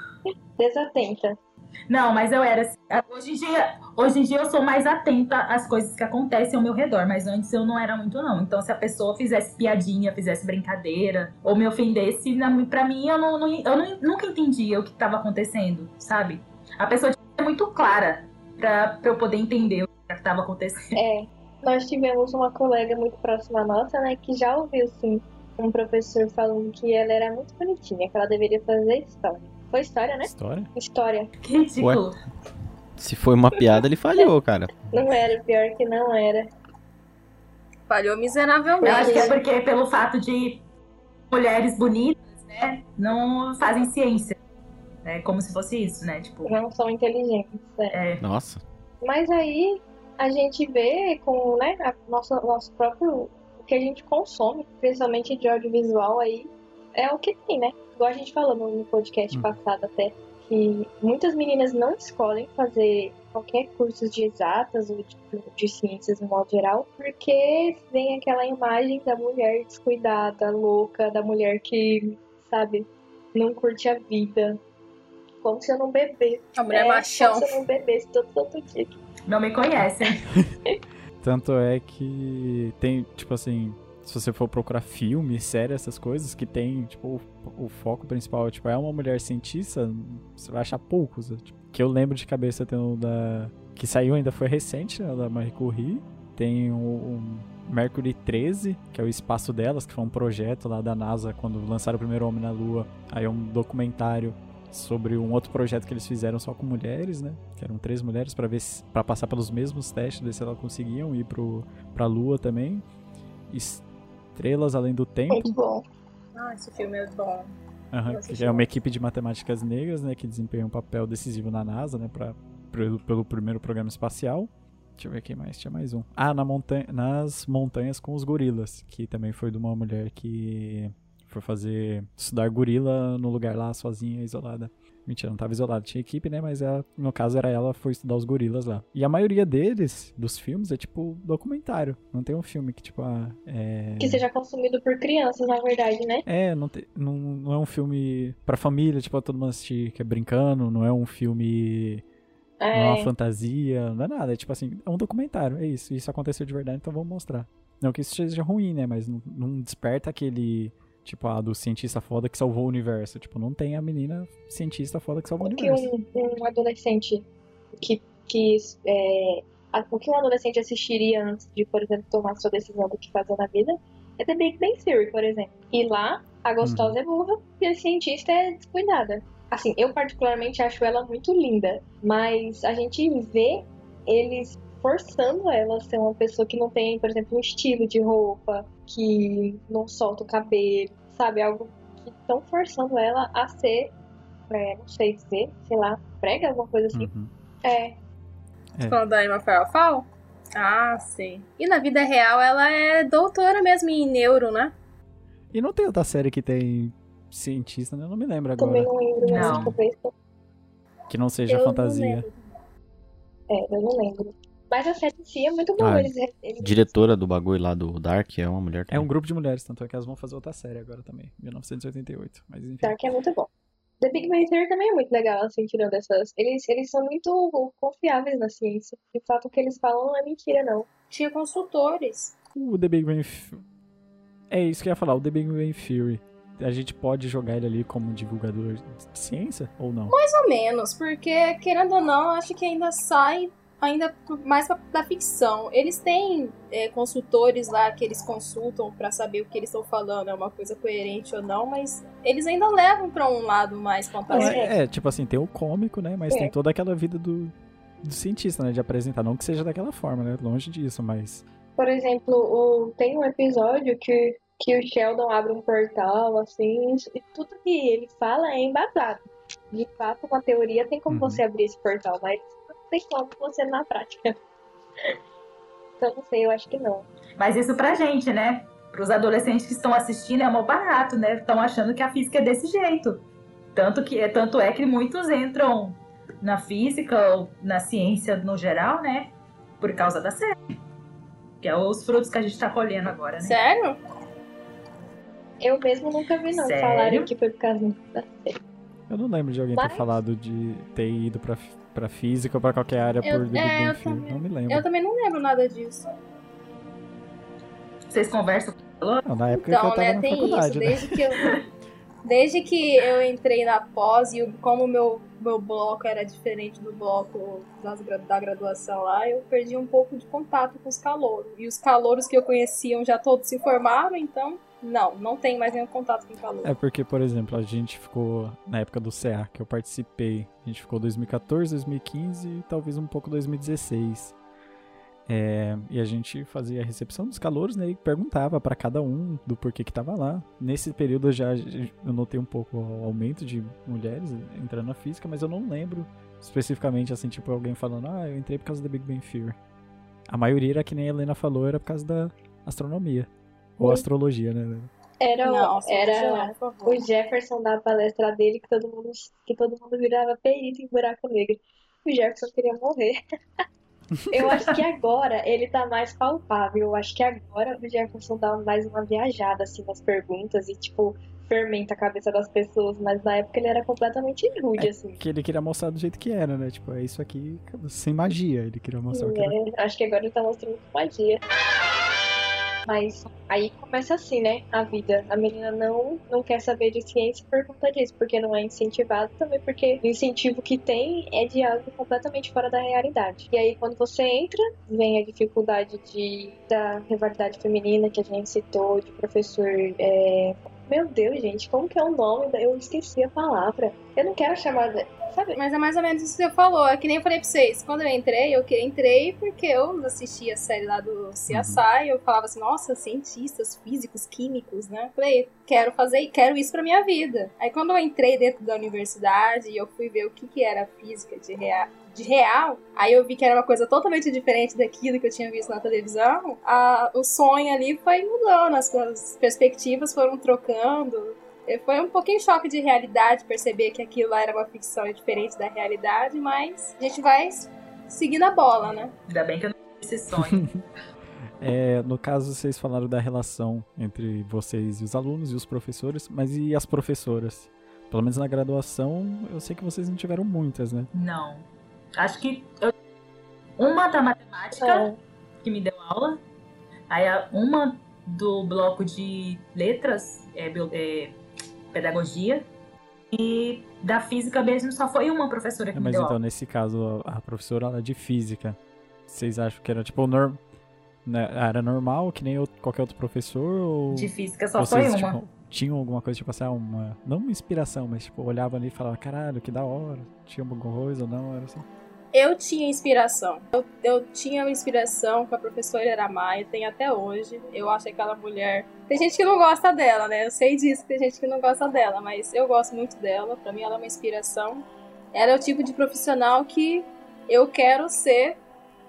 Desatenta. Não, mas eu era assim. Hoje em, dia, hoje em dia eu sou mais atenta às coisas que acontecem ao meu redor, mas antes eu não era muito, não. Então, se a pessoa fizesse piadinha, fizesse brincadeira, ou me ofendesse, pra mim eu, não, eu não- nunca entendia o que estava acontecendo, sabe? A pessoa tinha que ser muito clara pra, pra eu poder entender o que estava acontecendo. É. Nós tivemos uma colega muito próxima nossa, né, que já ouviu, sim, um professor falando que ela era muito bonitinha, que ela deveria fazer história. Foi história, né? História? História. Que ridículo. Se foi uma piada, ele falhou, cara. Não era, pior que não era. Falhou Eu miseravelmente. acho que é porque pelo fato de mulheres bonitas, né, não fazem ciência. É como se fosse isso, né? Tipo, Não são inteligentes. é. é, Nossa. Mas aí a gente vê com né, a nossa, nosso próprio. O que a gente consome, principalmente de audiovisual aí, é o que tem, né? Igual a gente falou no podcast Hum. passado até, que muitas meninas não escolhem fazer qualquer curso de exatas ou de, de ciências no modo geral, porque vem aquela imagem da mulher descuidada, louca, da mulher que, sabe, não curte a vida. Como se eu não bebesse. A mulher é, machão. Como se eu não bebesse todo santo dia. não me conhecem. Tanto é que tem, tipo assim, se você for procurar filme, série, essas coisas, que tem, tipo, o, o foco principal, tipo, é uma mulher cientista, você vai achar poucos. né? Tipo, que eu lembro de cabeça tem o da. Que saiu ainda foi recente, né? Da Marie Curie. Tem o, Mercury 13, que é o espaço delas, que foi um projeto lá da NASA quando lançaram o primeiro homem na Lua. Aí é um documentário sobre um outro projeto que eles fizeram só com mulheres, né? Que eram três mulheres para ver para passar pelos mesmos testes, ver se elas conseguiam ir pro pra Lua também. Estrelas além do tempo, Muito bom. Ah, esse filme é bom. assisti que é uma equipe de matemáticas negras, né, que desempenha um papel decisivo na NASA, né, para pelo, pelo primeiro programa espacial. Deixa eu ver quem mais, tinha mais um. Ah, na montanha, nas montanhas com os gorilas, que também foi de uma mulher que foi fazer estudar gorila no lugar lá sozinha, isolada. Mentira, não tava isolada, tinha equipe, né? Mas ela, no caso era ela, foi estudar os gorilas lá. E a maioria deles, dos filmes, é tipo documentário. Não tem um filme que, tipo, ah, é. Que seja consumido por crianças, na verdade, né? É, não, te- não, não é um filme pra família, tipo, todo mundo assistir que é brincando, não é um filme. Não é uma É, fantasia, não é nada. É tipo assim, é um documentário, é isso. Isso aconteceu de verdade, então vamos mostrar. Não que isso seja ruim, né? Mas não, não desperta aquele. Tipo, ah, do cientista foda que salvou o universo. Tipo, não tem a menina cientista foda que salvou o o que universo. um, um adolescente que, que é, a- o que um adolescente assistiria antes de, por exemplo, tomar sua decisão do que fazer na vida é The Big Bang Theory, por exemplo. E lá, a gostosa é burra e a cientista é descuidada. Assim, eu particularmente acho ela muito linda, mas a gente vê eles forçando ela a ser uma pessoa que não tem, por exemplo, um estilo de roupa, que não solta o cabelo, sabe? Algo que estão forçando ela a ser, é, não sei dizer, sei lá, prega, alguma coisa assim. Uhum. É, É. Falando da Emma Farrell? Ah, sim. E na vida real ela é doutora mesmo em neuro, né? E não tem outra série que tem cientista, né? Eu não me lembro agora. também não lembro, mas Não. talvez. Que não seja Eu não fantasia. lembro. É, eu não lembro. Mas a série em si é muito boa. Ah, eles, eles- Diretora do bagulho lá do Dark é uma mulher É também. um grupo de mulheres, tanto é que elas vão fazer outra série agora também. 1988. Mas enfim. Dark é muito bom. The Big Bang Theory também é muito legal, assim, tirando essas. Eles, eles são muito confiáveis na ciência. De fato, o que eles falam não é mentira, não. Tinha consultores. O The Big Bang É isso que eu ia falar, o The Big Bang Theory. A gente pode jogar ele ali como divulgador de ciência ou não? Mais ou menos, porque, querendo ou não, acho que ainda sai ainda mais pra, da ficção. Eles têm é, consultores lá que eles consultam pra saber o que eles estão falando, é uma coisa coerente ou não, mas eles ainda levam pra um lado mais fantasioso. é, é, tipo assim, tem o cômico, né? Mas É. tem toda aquela vida do, do cientista, né? De apresentar. Não que seja daquela forma, né? Longe disso, mas. Por exemplo, o, tem um episódio que, que o Sheldon abre um portal, assim, e tudo que ele fala é embasado. De fato, uma teoria tem como Uhum. você abrir esse portal, mas tem como você na prática. Então, não sei, eu acho que não. Mas isso pra gente, né? Pros adolescentes que estão assistindo é mó barato, né? Estão achando que a física é desse jeito. Tanto, que, tanto é que muitos entram na física ou na ciência no geral, né? Por causa da série. Que é os frutos que a gente tá colhendo agora, né? Sério? Eu mesmo nunca vi, não, Sério? falarem que foi por causa da série. Eu não lembro de alguém ter Mas- falado de ter ido pra, pra física ou pra qualquer área Eu- por The Big é, Bang eu Theory. também- Não me lembro. Eu também não lembro nada disso. Vocês conversam Não, na época que Então, eu tava né, na tem faculdade, isso. né? Desde que eu, desde que eu entrei na pós e como o meu, meu bloco era diferente do bloco das da graduação lá, eu perdi um pouco de contato com os calouros. E os calouros que eu conheciam já todos se formaram, então, não, não tem mais nenhum contato com calor. É porque, por exemplo, a gente ficou, na época do CA, que eu participei, a gente ficou 2014, 2015 e talvez um pouco 2016. É, e a gente fazia a recepção dos calouros, né? E perguntava pra cada um do porquê que tava lá. Nesse período eu já eu notei um pouco o aumento de mulheres entrando na física, mas eu não lembro especificamente, assim, tipo, alguém falando, ah, eu entrei por causa da Big Bang Theory. A maioria era que nem a Helena falou, era por causa da astronomia. Ou Sim. astrologia, né? Era, o- Não, era o Jefferson da palestra dele que todo mundo, que todo mundo virava perito em buraco negro. O Jefferson queria morrer. Eu acho que agora ele tá mais palpável. Eu acho que agora o Jefferson dá mais uma viajada assim nas perguntas e tipo fermenta a cabeça das pessoas, mas na época ele era completamente rude assim. Que ele queria mostrar do jeito que era, né? Tipo, é isso aqui sem magia. Ele queria mostrar o que era. É, acho que agora ele tá mostrando com magia. Mas aí começa assim, né? A vida. A menina não, não quer saber de ciência por conta disso, porque não é incentivado, também porque o incentivo que tem é de algo completamente fora da realidade. E aí, quando você entra, vem a dificuldade de, da rivalidade feminina que a gente citou, de professor. é, Meu Deus, gente, como que é o nome? Eu esqueci a palavra. Eu não quero chamar. Sabe? Mas é mais ou menos isso que você falou. É que nem eu falei pra vocês. Quando eu entrei, eu entrei porque eu assisti a série lá do CSI. Eu falava assim, nossa, cientistas, físicos, químicos, né? Falei, quero fazer, quero isso pra minha vida. Aí quando eu entrei dentro da universidade e eu fui ver o que, que era física de real, de real, aí eu vi que era uma coisa totalmente diferente daquilo que eu tinha visto na televisão. A- o sonho ali foi mudando, as, as perspectivas foram trocando. Foi um pouquinho choque de realidade perceber que aquilo lá era uma ficção diferente da realidade, mas a gente vai seguindo a bola, né? Ainda bem que eu não tive esse sonho. É, no caso, vocês falaram da relação entre vocês e os alunos e os professores, mas e as professoras? Pelo menos na graduação, eu sei que vocês não tiveram muitas, né? não. Acho que eu... uma da matemática É, que me deu aula, aí a- uma do bloco de letras, é, é, pedagogia, e da física mesmo só foi uma professora que É, me mas então, aula. nesse caso, a professora ela é de física. Vocês acham que era tipo norm... né, era normal, que nem qualquer outro professor? Ou De física só vocês foi uma. tipo, tinham alguma coisa, tipo assim, ah, uma. Não uma inspiração, mas tipo, olhavam ali e falavam, caralho, que da hora. Tinha alguma coisa ou não? Era assim. Eu tinha inspiração. Eu, eu tinha inspiração com a professora Eramaia, tem até hoje. Eu acho aquela mulher. Tem gente que não gosta dela, né? Eu sei disso, tem gente que não gosta dela, mas eu gosto muito dela. Pra mim, ela é uma inspiração. Ela é o tipo de profissional que eu quero ser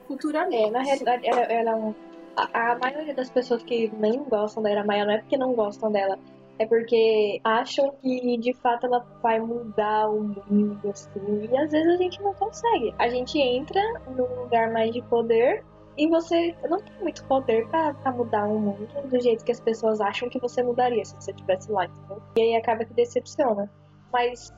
futuramente. É, na realidade, ela, ela é um- a, a maioria das pessoas que nem gostam da Era Maia não é porque não gostam dela, é porque acham que de fato ela vai mudar o mundo, assim, e às vezes a gente não consegue. A gente entra num lugar mais de poder e você não tem muito poder pra, mudar o mundo do jeito que as pessoas acham que você mudaria se você estivesse lá? E aí acaba que decepciona. Mas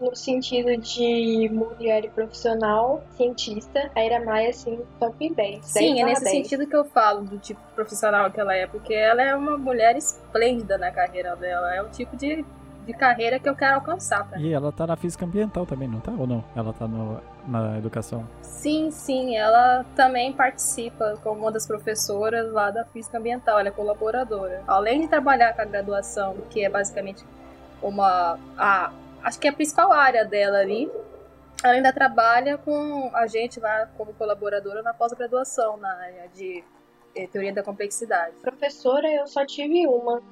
no sentido de mulher e profissional, cientista, a Ira Maia, assim, top 10. Sim, 10 é nesse 10. sentido que eu falo do tipo profissional que ela é, porque ela é uma mulher esplêndida na carreira dela. É o tipo de, de carreira que eu quero alcançar. Pra mim. E ela tá na física ambiental também, não tá? Ou não? Ela tá no- na educação. Sim, sim, ela também participa como uma das professoras lá da física ambiental, ela é colaboradora. Além de trabalhar com a graduação, que é basicamente uma. A, acho que é a principal área dela ali. Ela ainda trabalha com a gente lá como colaboradora na pós-graduação, na área de eh, teoria da complexidade. Professora, eu só tive uma,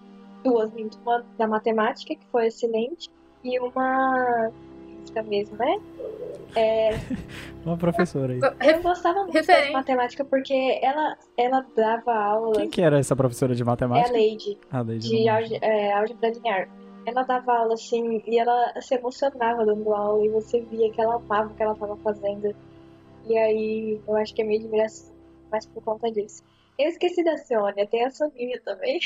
duas, minto, uma da matemática, que foi excelente, e uma física mesmo, né? Uma professora aí. Eu gostava muito Referente. de matemática porque ela, ela dava aula. Quem que era essa professora de É a matemática? Lady, Ah, Lady de é, álgebra linear. Ela dava aula assim e ela se emocionava dando aula e você via que ela amava o que ela estava fazendo. E aí eu acho que é meio admiração, mas por conta disso. Eu esqueci da Sônia, tem a Soninha também.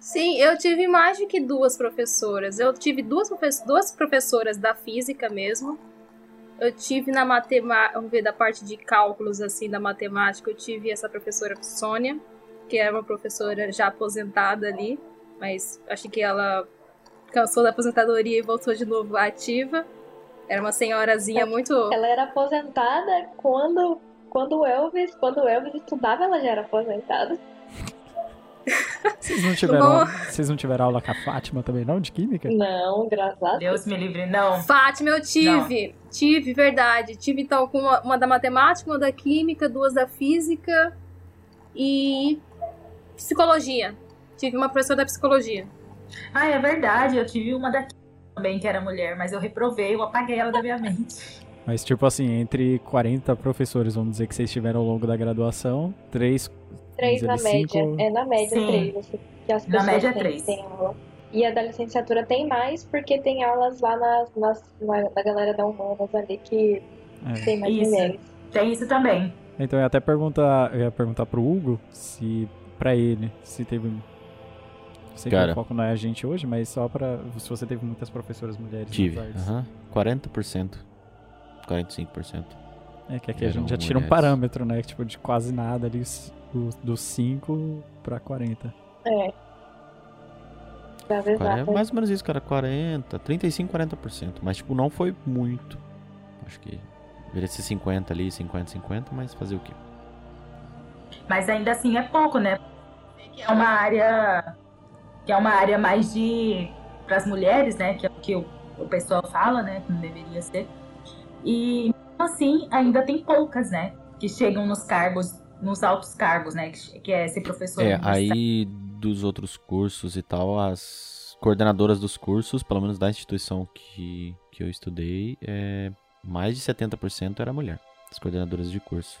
Sim, eu tive mais do que duas professoras. Eu tive duas, duas professoras da física mesmo. Eu tive na matemática, vamos ver, da parte de cálculos, assim, da matemática, eu tive essa professora Sônia, que era uma professora já aposentada ali, mas acho que ela cansou da aposentadoria e voltou de novo ativa. Era uma senhorazinha muito. Ela era aposentada quando, quando o Elvis, quando o Elvis estudava, ela já era aposentada. Vocês não tiveram, vocês não tiveram aula com a Fátima também, não, de química? Não, graças a Deus. Deus me livre, não. Fátima, eu tive. Não. Tive, verdade. Tive, então, com uma, uma da matemática, uma da química, duas da física e psicologia. Tive uma professora da psicologia. Ah, é verdade. Eu tive uma da também que era mulher, mas eu reprovei, eu apaguei ela da minha mente. Mas, tipo assim, entre 40 professores, vamos dizer que vocês tiveram ao longo da graduação, três Três na média. Cinco... É na média Sim. três. Que as na média têm, três. Têm aula. E a da licenciatura tem mais, porque tem aulas lá nas, nas, na, na galera da Humanas ali que é. tem mais isso. mulheres. Tem isso também. Então eu ia até perguntar, eu ia perguntar pro Hugo se pra ele, se teve. Sei Cara, que o foco não é a gente hoje, mas só pra. Se você teve muitas professoras mulheres. Tive. Aham. Uh -huh. 40%. 45%. É que aqui a gente já tira um parâmetro, né? Tipo, de quase nada ali do, dos 5 para 40. É. É mais ou menos isso, cara. 40, 35, 40%. Mas, tipo, não foi muito. Acho que deveria ser 50 ali, 50, 50, mas fazer o quê? Mas ainda assim é pouco, né? É uma área que é uma área mais de para as mulheres, né? Que é o que o, o pessoal fala, né? Que não deveria ser. E assim ainda tem poucas, né? Que chegam nos cargos nos altos cargos, né? Que, que é ser professor. É, aí dos outros cursos e tal, as coordenadoras dos cursos, pelo menos da instituição que, que eu estudei, é, mais de 70% era mulher, as coordenadoras de curso.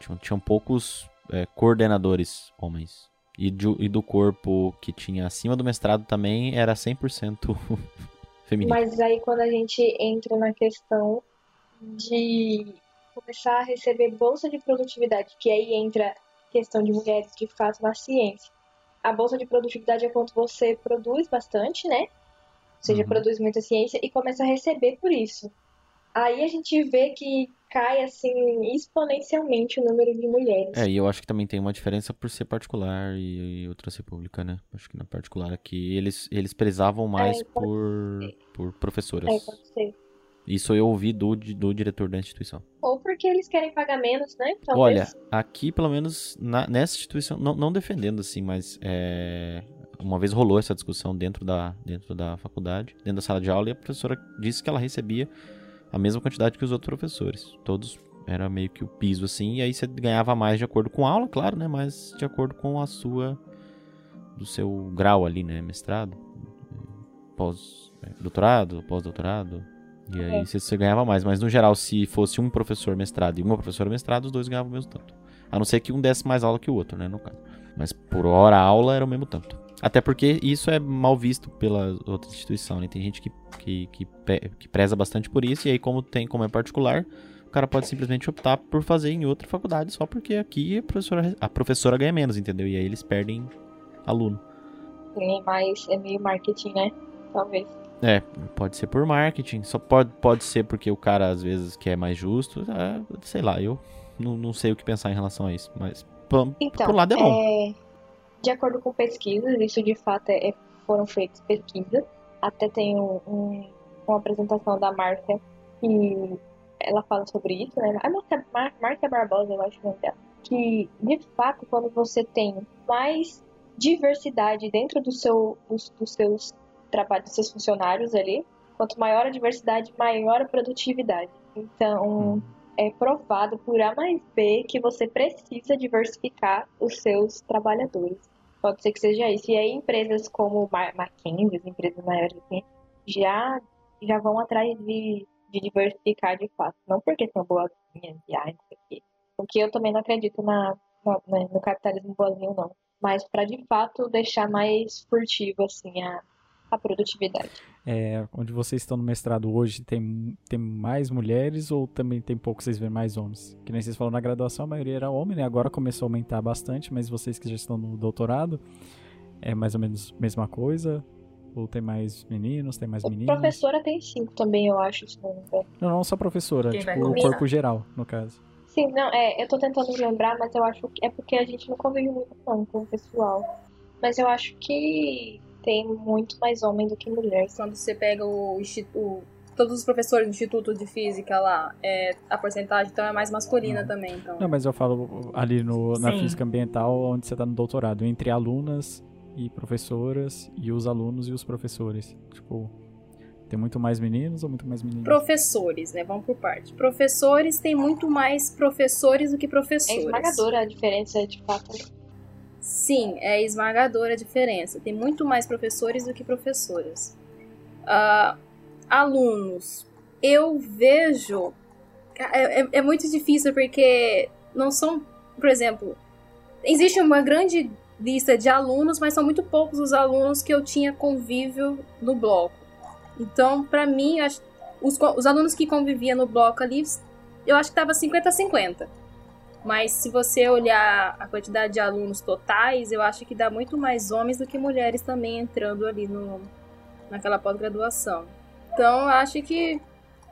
Tinham, tinham poucos é, coordenadores homens. E, de, e do corpo que tinha acima do mestrado também era 100% feminino. Mas aí quando a gente entra na questão de começar a receber bolsa de produtividade, que aí entra questão de mulheres de fato na ciência. A bolsa de produtividade é quanto você produz bastante, né? Ou seja, uhum. produz muita ciência e começa a receber por isso. Aí a gente vê que cai assim exponencialmente o número de mulheres. É, e eu acho que também tem uma diferença por ser particular e, e outra ser pública, né? Acho que na particular aqui eles, eles prezavam mais é, por, por professoras. É, pode ser. Isso eu ouvi do, do diretor da instituição. Ou porque eles querem pagar menos, né? Talvez. Olha, aqui pelo menos na, nessa instituição, não, não defendendo assim, mas é, uma vez rolou essa discussão dentro da, dentro da faculdade, dentro da sala de aula, e a professora disse que ela recebia a mesma quantidade que os outros professores. Todos era meio que o piso assim, e aí você ganhava mais de acordo com a aula, claro, né? Mas de acordo com a sua do seu grau ali, né? Mestrado, pós é, doutorado, pós-doutorado, e aí é. você, você, ganhava mais. Mas no geral, se fosse um professor mestrado e uma professora mestrado, os dois ganhavam o mesmo tanto. A não ser que um desse mais aula que o outro, né? No caso. Mas por hora aula era o mesmo tanto. Até porque isso é mal visto pela outra instituição, né? Tem gente que, que, que, que preza bastante por isso, e aí, como tem como é particular, o cara pode simplesmente optar por fazer em outra faculdade só porque aqui a professora, a professora ganha menos, entendeu? E aí eles perdem aluno. Sim, mas é meio marketing, né? Talvez. É, pode ser por marketing, só pode, pode ser porque o cara às vezes quer mais justo, é, sei lá, eu não, não sei o que pensar em relação a isso, mas por, então, por lado é bom. É, de acordo com pesquisas, isso de fato é, foram feitas pesquisas, até tem um, um, uma apresentação da Marta que ela fala sobre isso, né? A Mar, Marta Barbosa, eu acho o nome dela, que de fato quando você tem mais diversidade dentro do seu, dos, dos seus trabalho dos seus funcionários ali. Quanto maior a diversidade, maior a produtividade. Então, hum. é provado por A mais B que você precisa diversificar os seus trabalhadores. Pode ser que seja isso. E aí, empresas como Mackenzie, as empresas maiores assim, já, já vão atrás de, de diversificar de fato. Não porque são boazinhas e ai, não sei o. Porque eu também não acredito na, na, no capitalismo boazinho, não. Mas para de fato deixar mais furtivo assim a, a produtividade. É, onde vocês estão no mestrado hoje, tem, tem mais mulheres ou também tem pouco, vocês veem mais homens? Que nem vocês falaram na graduação, a maioria era homem, né? Agora começou a aumentar bastante, mas vocês que já estão no doutorado, é mais ou menos a mesma coisa? Ou tem mais meninos, tem mais meninas? Professora tem cinco também, eu acho, se não me engano. Não, não só professora, Quem tipo o corpo geral, no caso. Sim, não, é, eu tô tentando lembrar, mas eu acho que é porque a gente não convive muito não, com o pessoal. Mas eu acho que tem muito mais homem do que mulher. Quando você pega o instituto. Todos os professores do Instituto de Física lá, é, a porcentagem então é mais masculina Não. também. Então. Não, mas eu falo ali no, na Sim. física ambiental, onde você tá no doutorado, entre alunas e professoras, e os alunos e os professores. Tipo, tem muito mais meninos ou muito mais meninas? Professores, né? Vamos por parte. Professores tem muito mais professores do que É professores. esmagadora a diferença, de fato. Sim, é esmagadora a diferença. Tem muito mais professores do que professoras. Ah, alunos, eu vejo. É, é- é muito difícil porque não são, por exemplo, existe uma grande lista de alunos, mas são muito poucos os alunos que eu tinha convívio no bloco. Então, pra mim, os, os alunos que conviviam no bloco ali, eu acho que tava 50-50. Mas se você olhar a quantidade de alunos totais, eu acho que dá muito mais homens do que mulheres também entrando ali no, naquela pós-graduação. Então, acho que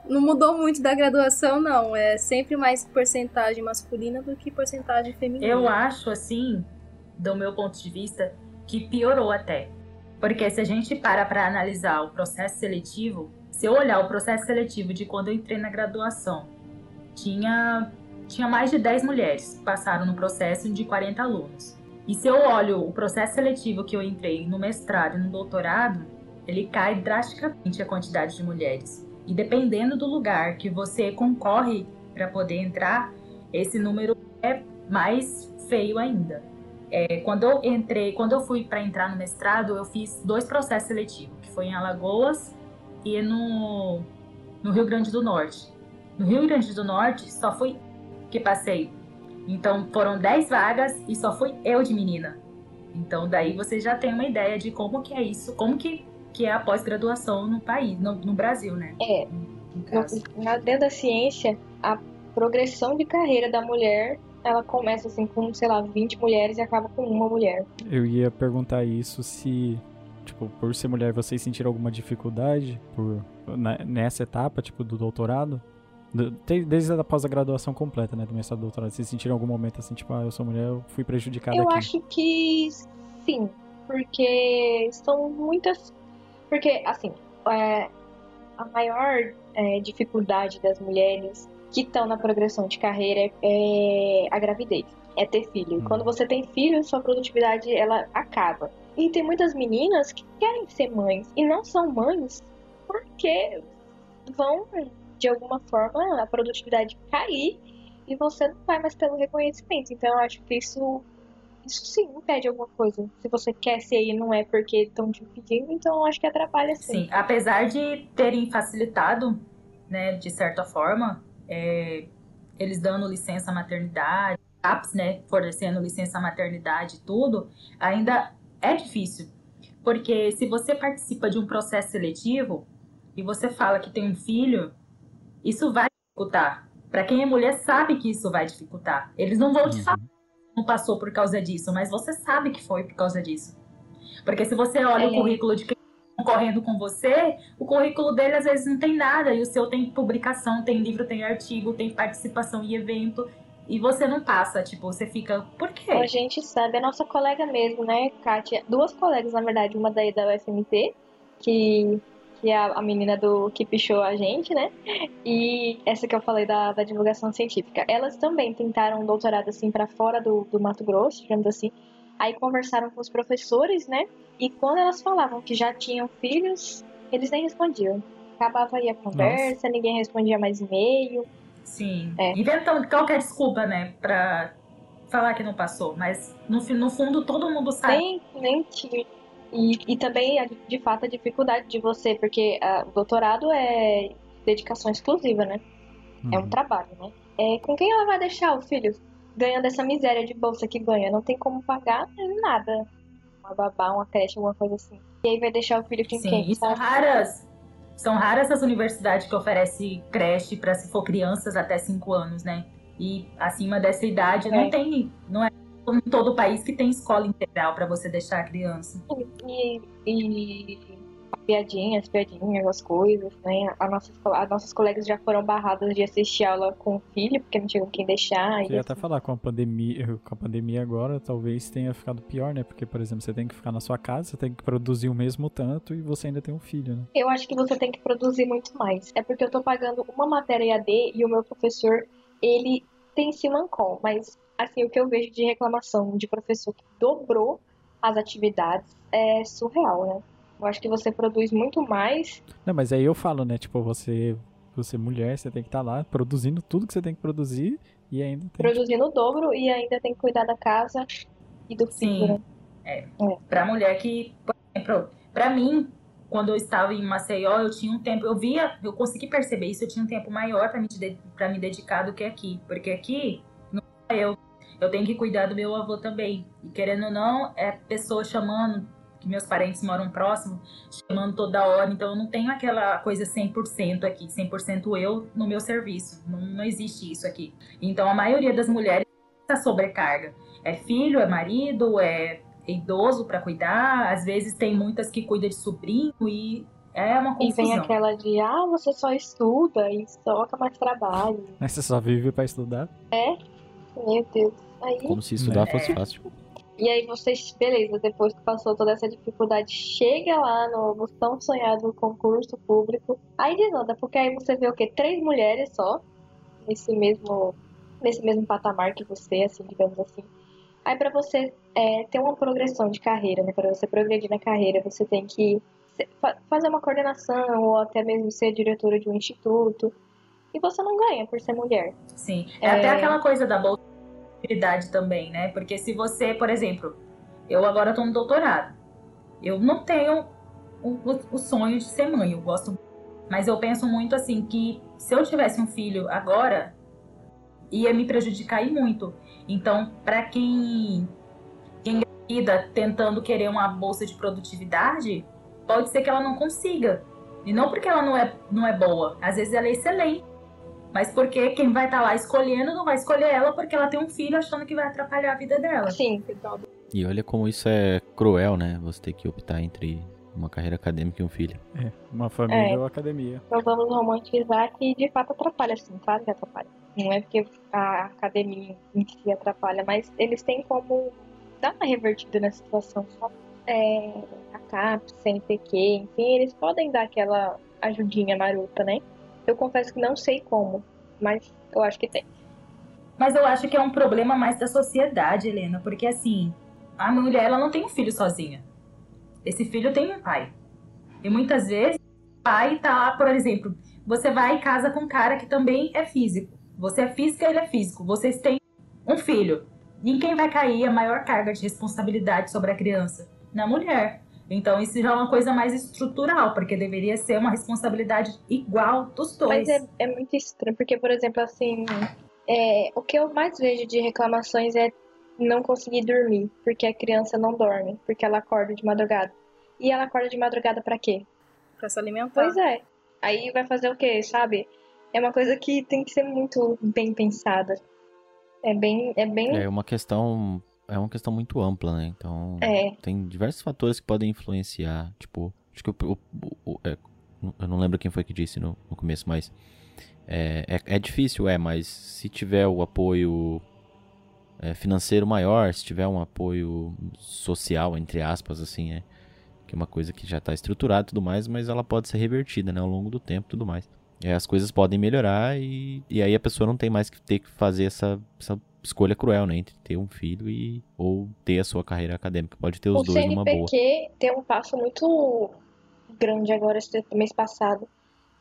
não mudou muito da graduação, não. É sempre mais porcentagem masculina do que porcentagem feminina. Eu acho, assim, do meu ponto de vista, que piorou até. Porque se a gente para para analisar o processo seletivo, se eu olhar o processo seletivo de quando eu entrei na graduação, tinha, tinha mais de 10 mulheres que passaram no processo de 40 alunos. E se eu olho o processo seletivo que eu entrei no mestrado e no doutorado, ele cai drasticamente a quantidade de mulheres. E dependendo do lugar que você concorre para poder entrar, esse número é mais feio ainda. É, quando eu entrei, quando eu fui para entrar no mestrado, eu fiz dois processos seletivos, que foi em Alagoas e no, no Rio Grande do Norte. No Rio Grande do Norte, só fui que passei. Então, foram 10 vagas e só fui eu de menina. Então, daí você já tem uma ideia de como que é isso, como que, que é a pós-graduação no país, no, no Brasil, né? É, No na, dentro da ciência, a progressão de carreira da mulher, ela começa assim com, sei lá, 20 mulheres e acaba com uma mulher. Eu ia perguntar isso se, tipo, por ser mulher, vocês sentiram alguma dificuldade por, na- nessa etapa, tipo, do doutorado? Desde a pós-graduação completa, né, do mestrado doutorado. Vocês sentiram algum momento assim, tipo, ah, eu sou mulher, eu fui prejudicada Eu aqui? acho que sim, porque são muitas. Porque, assim, é, a maior é, dificuldade das mulheres que estão na progressão de carreira é a gravidez, é ter filho. Hum. Quando você tem filho, sua produtividade ela acaba. E tem muitas meninas que querem ser mães e não são mães porque vão, de alguma forma, a produtividade cair e você não vai mais ter o reconhecimento. Então, eu acho que isso isso sim impede alguma coisa. Se você quer ser e não é porque estão te pedindo, então eu acho que atrapalha sim. Sim, apesar de terem facilitado, né, de certa forma, é, eles dando licença maternidade, CAPS, né, fornecendo licença maternidade e tudo, ainda é difícil. Porque se você participa de um processo seletivo e você fala que tem um filho, isso vai dificultar. Para quem é mulher sabe que isso vai dificultar. Eles não vão te Uhum. falar que não passou por causa disso, mas você sabe que foi por causa disso. Porque se você olha o É. currículo de quem está concorrendo com você, o currículo dele às vezes não tem nada, e o seu tem publicação, tem livro, tem artigo, tem participação em evento, e você não passa, tipo, você fica, por A quê? gente sabe, a nossa colega mesmo, né, Kátia? Duas colegas, na verdade, uma daí da UFMT, que, que é a, a menina do que pichou a gente, né? E essa que eu falei da, da divulgação científica. Elas também tentaram um doutorado assim para fora do, do Mato Grosso, digamos assim. Aí conversaram com os professores, né? E quando elas falavam que já tinham filhos, eles nem respondiam. Acabava aí a conversa, ninguém respondia mais e-mail. Sim, É. inventando qualquer desculpa, né, pra falar que não passou, mas no, no fundo todo mundo sabe. Nem, nem tinha. E, e também, de fato, a dificuldade de você, porque ah, o doutorado é dedicação exclusiva, né? É um Uhum. trabalho, né? É, com quem ela vai deixar o filho ganhando essa miséria de bolsa que ganha? Não tem como pagar nada. uma babá, uma creche, alguma coisa assim. E aí vai deixar o filho com Sim, quem? e são raras. São raras as universidades que oferecem creche para se for crianças até 5 anos, né? E acima dessa idade É. não tem, não é em todo o país que tem escola integral para você deixar a criança. E, e piadinhas, piadinhas, as coisas, né? A nossa, as nossas colegas já foram barradas de assistir aula com o filho, porque não tinham quem deixar. Eu E ia até falar, com a pandemia, com a pandemia agora, talvez tenha ficado pior, né? Porque, por exemplo, você tem que ficar na sua casa, você tem que produzir o mesmo tanto e você ainda tem um filho, né? Eu acho que você tem que produzir muito mais. É porque eu tô pagando uma matéria EAD e o meu professor, ele tem Simancol, mas assim, o que eu vejo de reclamação de professor que dobrou as atividades é surreal, né? Eu acho que você produz muito mais. Não, mas aí eu falo, né? Tipo, você, você mulher, você tem que estar lá produzindo tudo que você tem que produzir e ainda tem Produzindo o dobro e ainda tem que cuidar da casa e do filho, né? Para mulher que, por exemplo, para mim, quando eu estava em Maceió, eu tinha um tempo, eu via, eu consegui perceber isso, eu tinha um tempo maior para me, de- pra me dedicar do que aqui, porque aqui não eu, eu tenho que cuidar do meu avô também. E querendo ou não, é pessoa chamando, que meus parentes moram próximo, chamando toda hora, então eu não tenho aquela coisa 100% aqui, 100% eu no meu serviço. Não, não existe isso aqui. Então a maioria das mulheres tem essa sobrecarga. É filho, é marido, é idoso para cuidar, às vezes tem muitas que cuidam de sobrinho e é uma E vem confusão. aquela de, ah, você só estuda e soca mais trabalho. Mas você só vive pra estudar? Meu Deus. Aí, Como se estudar É. fosse fácil. e aí vocês, beleza, depois que passou toda essa dificuldade, chega lá no, no tão sonhado concurso público. Aí desanda, porque aí você vê o quê? Três mulheres só, nesse mesmo, nesse mesmo patamar que você, assim, digamos assim. Aí pra você é, ter uma progressão de carreira, né? Pra você progredir na carreira, você tem que fazer uma coordenação ou até mesmo ser diretora de um instituto. E você não ganha por ser mulher. Sim. É, É. até aquela coisa da bolsa de mobilidade também, né? Porque se você, por exemplo, eu agora estou no doutorado, eu não tenho o, o- o sonho de ser mãe, eu gosto, mas eu penso muito assim que se eu tivesse um filho agora, ia me prejudicar e muito. Então, para quem quem engravida tentando querer uma bolsa de produtividade, pode ser que ela não consiga. E não porque ela não é, não é boa, às vezes ela é excelente. Mas porque quem vai estar lá escolhendo não vai escolher ela porque ela tem um filho achando que vai atrapalhar a vida dela. Sim, E olha como isso é cruel, né? Você ter que optar entre uma carreira acadêmica e um filho. É, uma família É. ou academia. não vamos romantizar que de fato atrapalha, sim, claro que atrapalha. Não é porque a academia em si atrapalha, mas eles têm como dar uma revertida nessa situação. Só é, a CAPES, CNPq, enfim, eles podem dar aquela ajudinha marota, né? Eu confesso que não sei como, mas eu acho que tem. Mas eu acho que é um problema mais da sociedade, Helena, porque assim, a mulher ela não tem um filho sozinha. Esse filho tem um pai. E muitas vezes o pai tá lá, por exemplo, você vai e casa com um cara que também é físico. Você é física, ele é físico. Vocês têm um filho. E em quem vai cair a maior carga de responsabilidade sobre a criança? Na mulher. Então isso já é uma coisa mais estrutural, porque deveria ser uma responsabilidade igual dos dois. Mas é, é muito estranho, porque, por exemplo, assim, é, o que eu mais vejo de reclamações é não conseguir dormir, porque a criança não dorme, porque ela acorda de madrugada. E ela acorda de madrugada pra quê? Pra se alimentar. Pois é. Aí vai fazer o quê, sabe? É uma coisa que tem que ser muito bem pensada. É bem. É bem. É uma questão. É uma questão muito ampla, né? Então. É. Tem diversos fatores que podem influenciar. Tipo, acho que o. o- o- é, eu não lembro quem foi que disse no, no começo, mas. É, é, é difícil, é, mas se tiver o apoio é, financeiro maior, se tiver um apoio social, entre aspas, assim, é. Que é uma coisa que já está estruturada e tudo mais, mas ela pode ser revertida, né? Ao longo do tempo e tudo mais. É, as coisas podem melhorar e, e aí a pessoa não tem mais que ter que fazer essa, essa escolha cruel, né? Entre ter um filho e ou ter a sua carreira acadêmica. Pode ter os o dois numa boa. CNPq tem um passo muito grande agora, esse mês passado.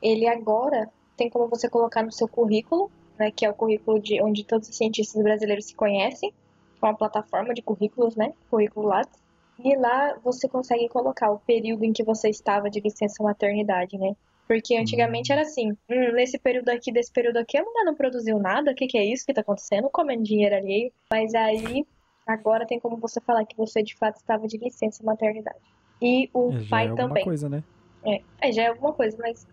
Ele agora tem como você colocar no seu currículo, né, que é o currículo de onde todos os cientistas brasileiros se conhecem, é uma plataforma de currículos, né, currículo Lattes. E lá você consegue colocar o período em que você estava de licença maternidade, né? Porque antigamente era assim, hum, nesse período aqui, desse período aqui, a mulher não produziu nada, o que, que é isso que tá acontecendo? Comendo dinheiro alheio. Mas aí Agora tem como você falar que você de fato estava de licença maternidade. E o É, já pai é alguma também. coisa, né? É, é, já é alguma coisa, mas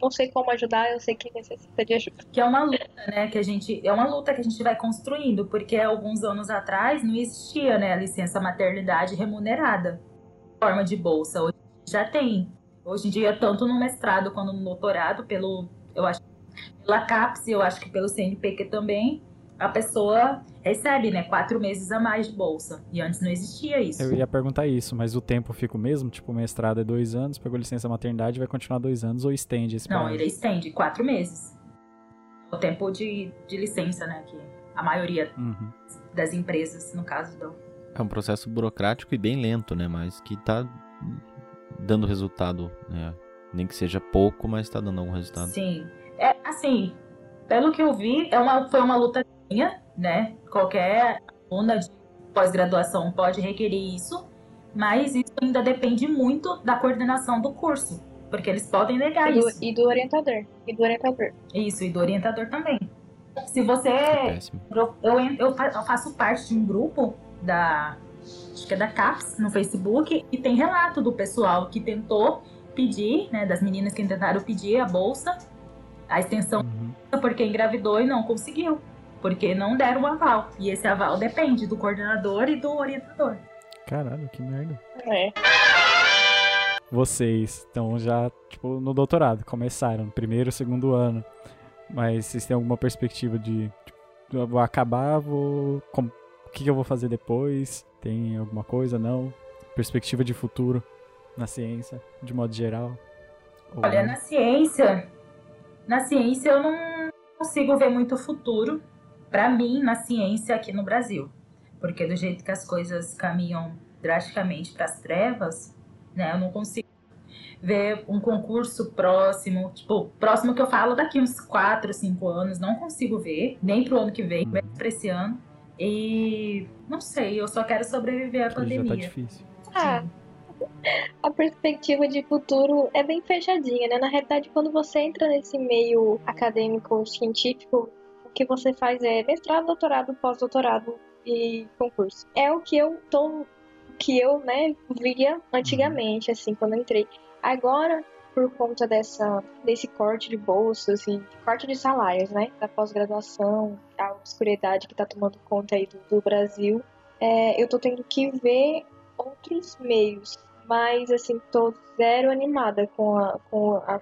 não sei como ajudar, eu sei que necessita de ajuda. que é uma luta, né, que a gente é uma luta que a gente vai construindo, porque alguns anos atrás não existia, né, a licença maternidade remunerada, em forma de bolsa. Hoje já tem. Hoje em dia tanto no mestrado quanto no doutorado, pelo eu acho pela CAPES, eu acho que pelo CNPq também, a pessoa recebe, né, quatro meses a mais de bolsa. E antes não existia isso. Eu ia perguntar isso, mas o tempo fica o mesmo? Tipo, o mestrado é dois anos, pegou licença maternidade, vai continuar dois anos ou estende esse Não, prazo? ele estende quatro meses. O tempo de, de licença, né, que a maioria Uhum. das empresas, no caso, dão. É um processo burocrático e bem lento, né? Mas que tá dando resultado, né? Nem que seja pouco, mas tá dando algum resultado. Sim. É, assim, pelo que eu vi, é uma, foi uma luta minha, né? Qualquer aluna de pós-graduação pode requerer isso, mas isso ainda depende muito da coordenação do curso, porque eles podem negar E do, isso. e do orientador. E do orientador. Isso, e do orientador também. Se você É. Eu, eu, eu faço parte de um grupo da. Acho que é da CAPS no Facebook e tem relato do pessoal que tentou pedir, né? Das meninas que tentaram pedir a bolsa, a extensão, Uhum. porque engravidou e não conseguiu. Porque não deram o aval. E esse aval depende do coordenador e do orientador. Caralho, que merda. É. Vocês estão já, tipo, no doutorado, começaram, primeiro, segundo ano. Mas vocês têm alguma perspectiva de, tipo, eu vou acabar, vou. o que eu vou fazer depois? Tem alguma coisa? Não? Perspectiva de futuro na ciência, de modo geral? Ou Olha, na ciência, na ciência eu não consigo ver muito futuro para mim na ciência aqui no Brasil, porque do jeito que as coisas caminham drasticamente para as trevas, né, eu não consigo ver um concurso próximo, tipo, próximo que eu falo daqui uns 4, 5 anos, não consigo ver, nem pro ano que vem, nem para esse ano. E não sei, eu só quero sobreviver à Que já tá pandemia. difícil. Ah, a perspectiva de futuro é bem fechadinha, né? Na realidade, quando você entra nesse meio acadêmico, científico, o que você faz é mestrado, doutorado, pós-doutorado e concurso. É o que eu tô, que eu, né, via antigamente, assim, quando eu entrei. Agora, por conta dessa, desse corte de bolsas e corte de salários, né, da pós-graduação, a obscuridade que tá tomando conta aí do, do Brasil, é, eu tô tendo que ver outros meios. Mas, assim, tô zero animada com, a, com a-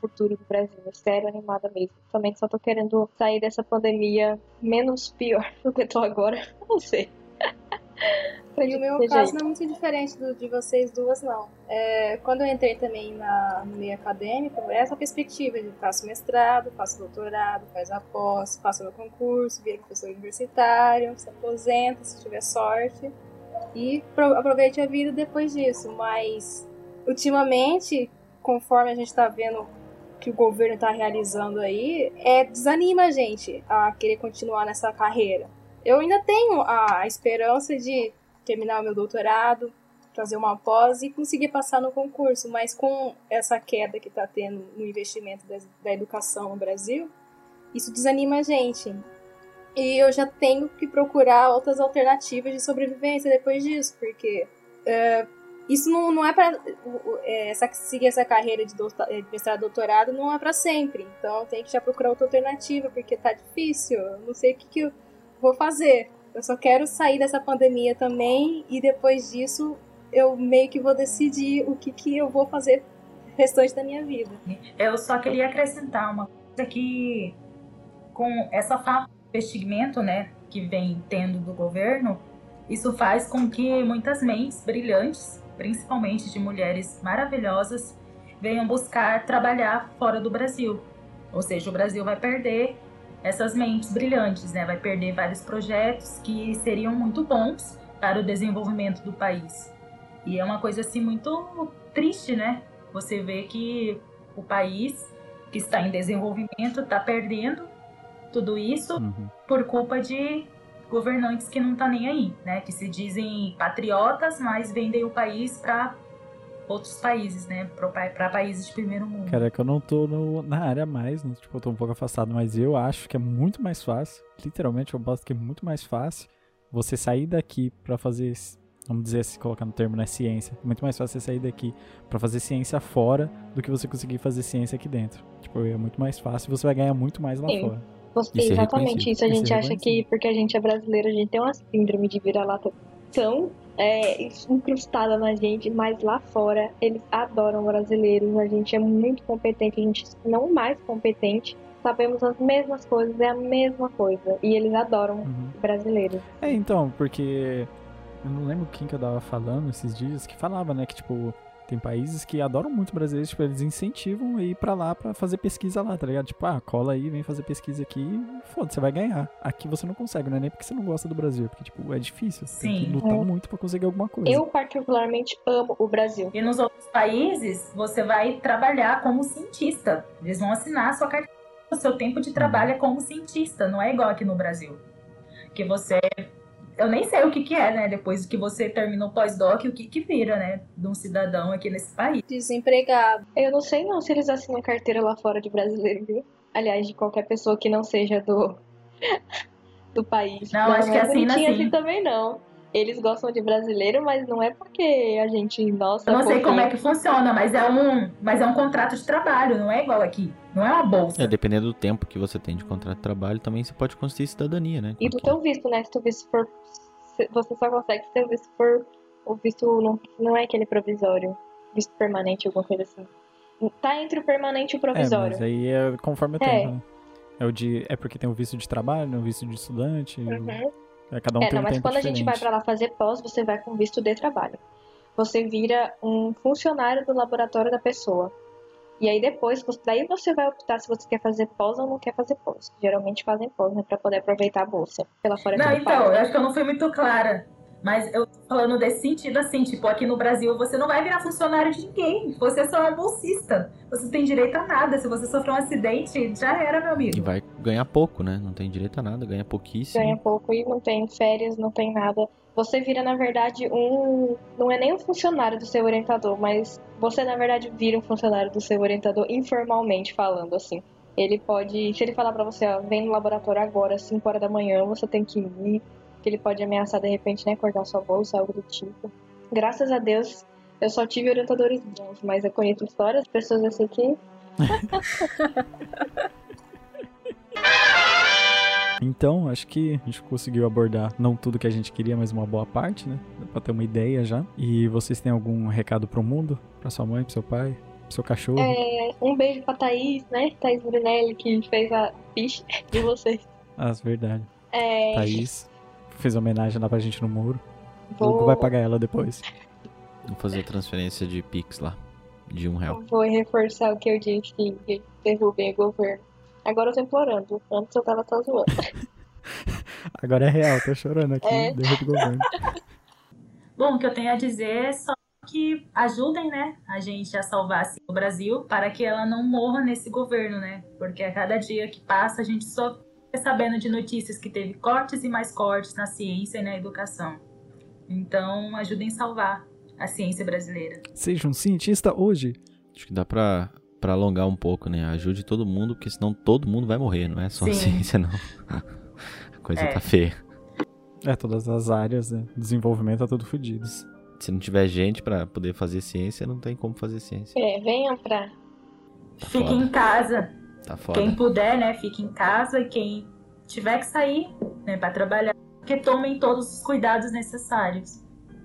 futuro do Brasil. Zero animada mesmo. Também só tô querendo sair dessa pandemia menos pior do que tô agora. Não sei. E o meu caso não é muito diferente do de vocês duas, não. É, quando eu entrei também na, no meio acadêmico, é essa perspectiva de faço mestrado, faço doutorado, faz a pós, faço meu concurso, vira professor universitário, se aposenta, se tiver sorte, e pro- aproveite a vida depois disso. Mas, ultimamente, conforme a gente está vendo que o governo está realizando aí, é, desanima a gente a querer continuar nessa carreira. Eu ainda tenho a esperança de terminar o meu doutorado, fazer uma pós e conseguir passar no concurso, mas com essa queda que está tendo no investimento da, educação no Brasil, isso desanima a gente. E eu já tenho que procurar outras alternativas de sobrevivência depois disso, porque é, isso não, não é para essa, seguir essa carreira de, doutor, de mestrado doutorado não é para sempre. Então tem que já procurar outra alternativa, porque tá difícil. Eu não sei o que, que eu vou fazer. Eu só quero sair dessa pandemia também e depois disso eu meio que vou decidir o que, que eu vou fazer restante da minha vida. Eu só queria acrescentar uma coisa que com essa falta de investimento, né, que vem tendo do governo, isso faz com que muitas mentes brilhantes, principalmente de mulheres maravilhosas, venham buscar trabalhar fora do Brasil. Ou seja, o Brasil vai perder essas mentes brilhantes, né? Vai perder vários projetos que seriam muito bons para o desenvolvimento do país. E é uma coisa assim muito triste, né? Você vê que o país que está em desenvolvimento está perdendo tudo isso Uhum. por culpa de governantes que não tá nem aí, né? Que se dizem patriotas, mas vendem o país para outros países, né? Para países de primeiro mundo. Cara, é que eu não tô no- na área mais, né? tipo, eu tô um pouco afastado, mas eu acho que é muito mais fácil. Literalmente, eu posto que é muito mais fácil você sair daqui pra fazer, vamos dizer assim, colocar no termo, né, ciência. É muito mais fácil você sair daqui pra fazer ciência fora do que você conseguir fazer ciência aqui dentro. Tipo, é muito mais fácil e você vai ganhar muito mais lá Sim. fora. Você- Isso é exatamente isso. A é gente acha que porque a gente é brasileiro, a gente tem uma síndrome de vira-lata tão é, incrustada na gente, mas lá fora eles adoram brasileiros. A gente é muito competente, a gente não mais competente. Sabemos as mesmas coisas, é a mesma coisa. E eles adoram Uhum. brasileiros. É, então, porque eu não lembro quem que eu tava falando esses dias, que falava, né, que tipo, tem países que adoram muito brasileiros, tipo, eles incentivam a ir pra lá pra fazer pesquisa lá, tá ligado? Tipo, ah, cola aí, vem fazer pesquisa aqui, e foda, você vai ganhar. Aqui você não consegue, não é nem porque você não gosta do Brasil, é porque, tipo, é difícil. Você tem que Sim. lutar É. muito pra conseguir alguma coisa. Eu, particularmente, amo o Brasil. E nos outros países, você vai trabalhar como cientista. Eles vão assinar a sua carteira. O seu tempo de trabalho é como cientista, não é igual aqui no Brasil. Que você. Eu nem sei o que, que é, né? Depois que você termina o pós-doc, o que, que vira, né? De um cidadão aqui nesse país. Desempregado. Eu não sei não se eles assinam carteira lá fora de brasileiro, viu? Aliás, de qualquer pessoa que não seja do, do país. Não, acho que é assina bonitinho sim. assim também não. Eles gostam de brasileiro, mas não é porque a gente, nossa, Eu não sei como é que funciona, mas é um, mas é um contrato de trabalho, não é igual aqui. Não é uma bolsa. É, dependendo do tempo que você tem de contrato de trabalho, também você pode conseguir cidadania, né? E do teu visto, né? Se tu visto for. Você só consegue se teu visto for. O visto não, não é aquele provisório. Visto permanente, alguma coisa assim. Tá entre o permanente e o É, provisório. mas aí é conforme o É. tempo, né? É, o de, é porque tem o visto de trabalho, né, o visto de estudante, Uhum. É, cada um É, tem não, um mas tempo quando a gente vai diferente. pra lá fazer pós, você vai com visto de trabalho. Você vira um funcionário do laboratório da pessoa. E aí depois, daí você vai optar se você quer fazer pós ou não quer fazer pós. Geralmente fazem pós, né, pra poder aproveitar a bolsa. Pela fora Não, então, eu acho que eu não fui muito clara. Mas eu tô falando desse sentido assim, tipo, aqui no Brasil você não vai virar funcionário de ninguém. Você é só um bolsista. Você não tem direito a nada. Se você sofrer um acidente, já era, meu E amigo. vai ganhar pouco, né? Não tem direito a nada, ganha pouquíssimo. ganha pouco e não tem férias, não tem nada. Você vira, na verdade, um. Não é nem um funcionário do seu orientador, mas você, na verdade, vira um funcionário do seu orientador informalmente falando, assim. Ele pode. Se ele falar pra você, ó, vem no laboratório agora, às 5 horas da manhã, você tem que ir. Que ele pode ameaçar, de repente, né, cortar sua bolsa, algo do tipo. Graças a Deus, eu só tive orientadores bons, mas eu conheço histórias, pessoas assim que. Então, acho que a gente conseguiu abordar não tudo que a gente queria, mas uma boa parte, né? Dá pra ter uma ideia já. E vocês têm algum recado pro mundo? Pra sua mãe, pro seu pai, pro seu cachorro? É, um beijo pra Thaís, né? Thaís Brunelli, que fez a ficha de vocês. Ah, verdade. É, Thaís fez homenagem lá pra gente no muro. O vou, Hugo vai pagar ela depois. Vou fazer transferência de Pix lá, de um real. vou reforçar o que eu disse que derrubem o governo. Agora eu tô implorando. Antes eu tava só zoando. Agora é real, tô chorando aqui, É. derruba o governo. Bom, o que eu tenho a dizer é só que ajudem, né, a gente a salvar assim, o Brasil para que ela não morra nesse governo, né? Porque a cada dia que passa a gente só sabendo de notícias que teve cortes e mais cortes na ciência e na educação. Então, ajudem a salvar a ciência brasileira. Seja um cientista hoje. Acho que dá pra, pra alongar um pouco, né? Ajude todo mundo, porque senão todo mundo vai morrer, não é só a Sim. ciência, não. A coisa É. tá feia. É, todas as áreas, né? Desenvolvimento tá tudo fodido. Se não tiver gente pra poder fazer ciência, não tem como fazer ciência. É, venham pra. Tá Fique foda. em casa. Tá foda. Quem puder, né, fique em casa e quem tiver que sair, né, para trabalhar, que tomem todos os cuidados necessários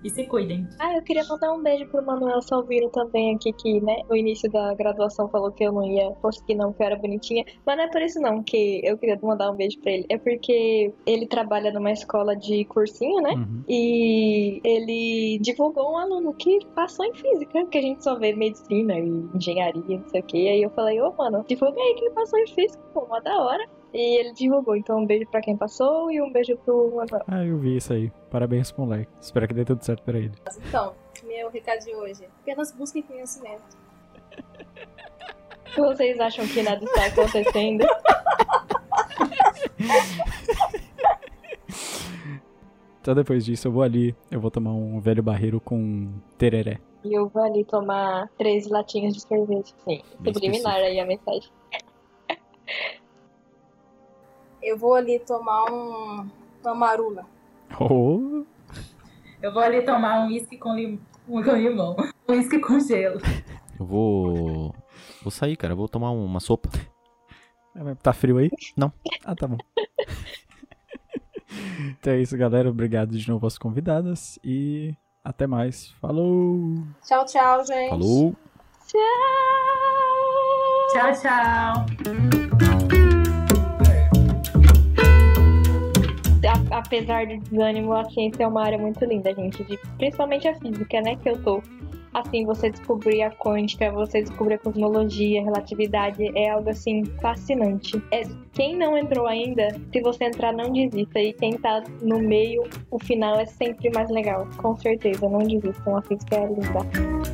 e se cuidem. Ah, eu queria mandar um beijo pro Manuel Salvino também aqui, que, né, no início da graduação falou que eu não ia conseguir não, que eu era bonitinha. Mas não é por isso não que eu queria mandar um beijo pra ele. É porque ele trabalha numa escola de cursinho, né? Uhum. E ele divulgou um aluno que passou em física, que a gente só vê medicina e engenharia, não sei o que. Aí eu falei, ô mano, divulga aí quem passou em física, pô, uma da hora. E ele divulgou, então um beijo pra quem passou e um beijo pro Manuel. Ah, eu vi isso aí. Parabéns pro moleque. Espero que dê tudo certo pra ele. Então, meu recado de hoje. Apenas busquem conhecimento. O que vocês acham que nada está acontecendo? Então depois disso eu vou ali, eu vou tomar um velho barreiro com tereré. E eu vou ali tomar três latinhas de sorvete. Sim, subliminar aí a mensagem. Eu vou ali tomar um, uma marula. Oh, Eu vou ali tomar um uísque com, lim... com limão. Um uísque com gelo. Eu vou. Vou sair, cara. Eu vou tomar uma sopa. tá frio aí? Não. Ah, tá bom. então é isso, galera. Obrigado de novo às convidadas e até mais. Falou! Tchau, tchau, gente. Falou! Tchau, tchau. A- apesar do desânimo, a ciência é uma área muito linda, gente. de- principalmente a física, né? Que eu tô. Assim, você descobrir a quântica, você descobrir a cosmologia, a relatividade, é algo assim fascinante. É, quem não entrou ainda, se você entrar, não desista. E quem tá no meio, o final é sempre mais legal. Com certeza, não desistam. A física é linda.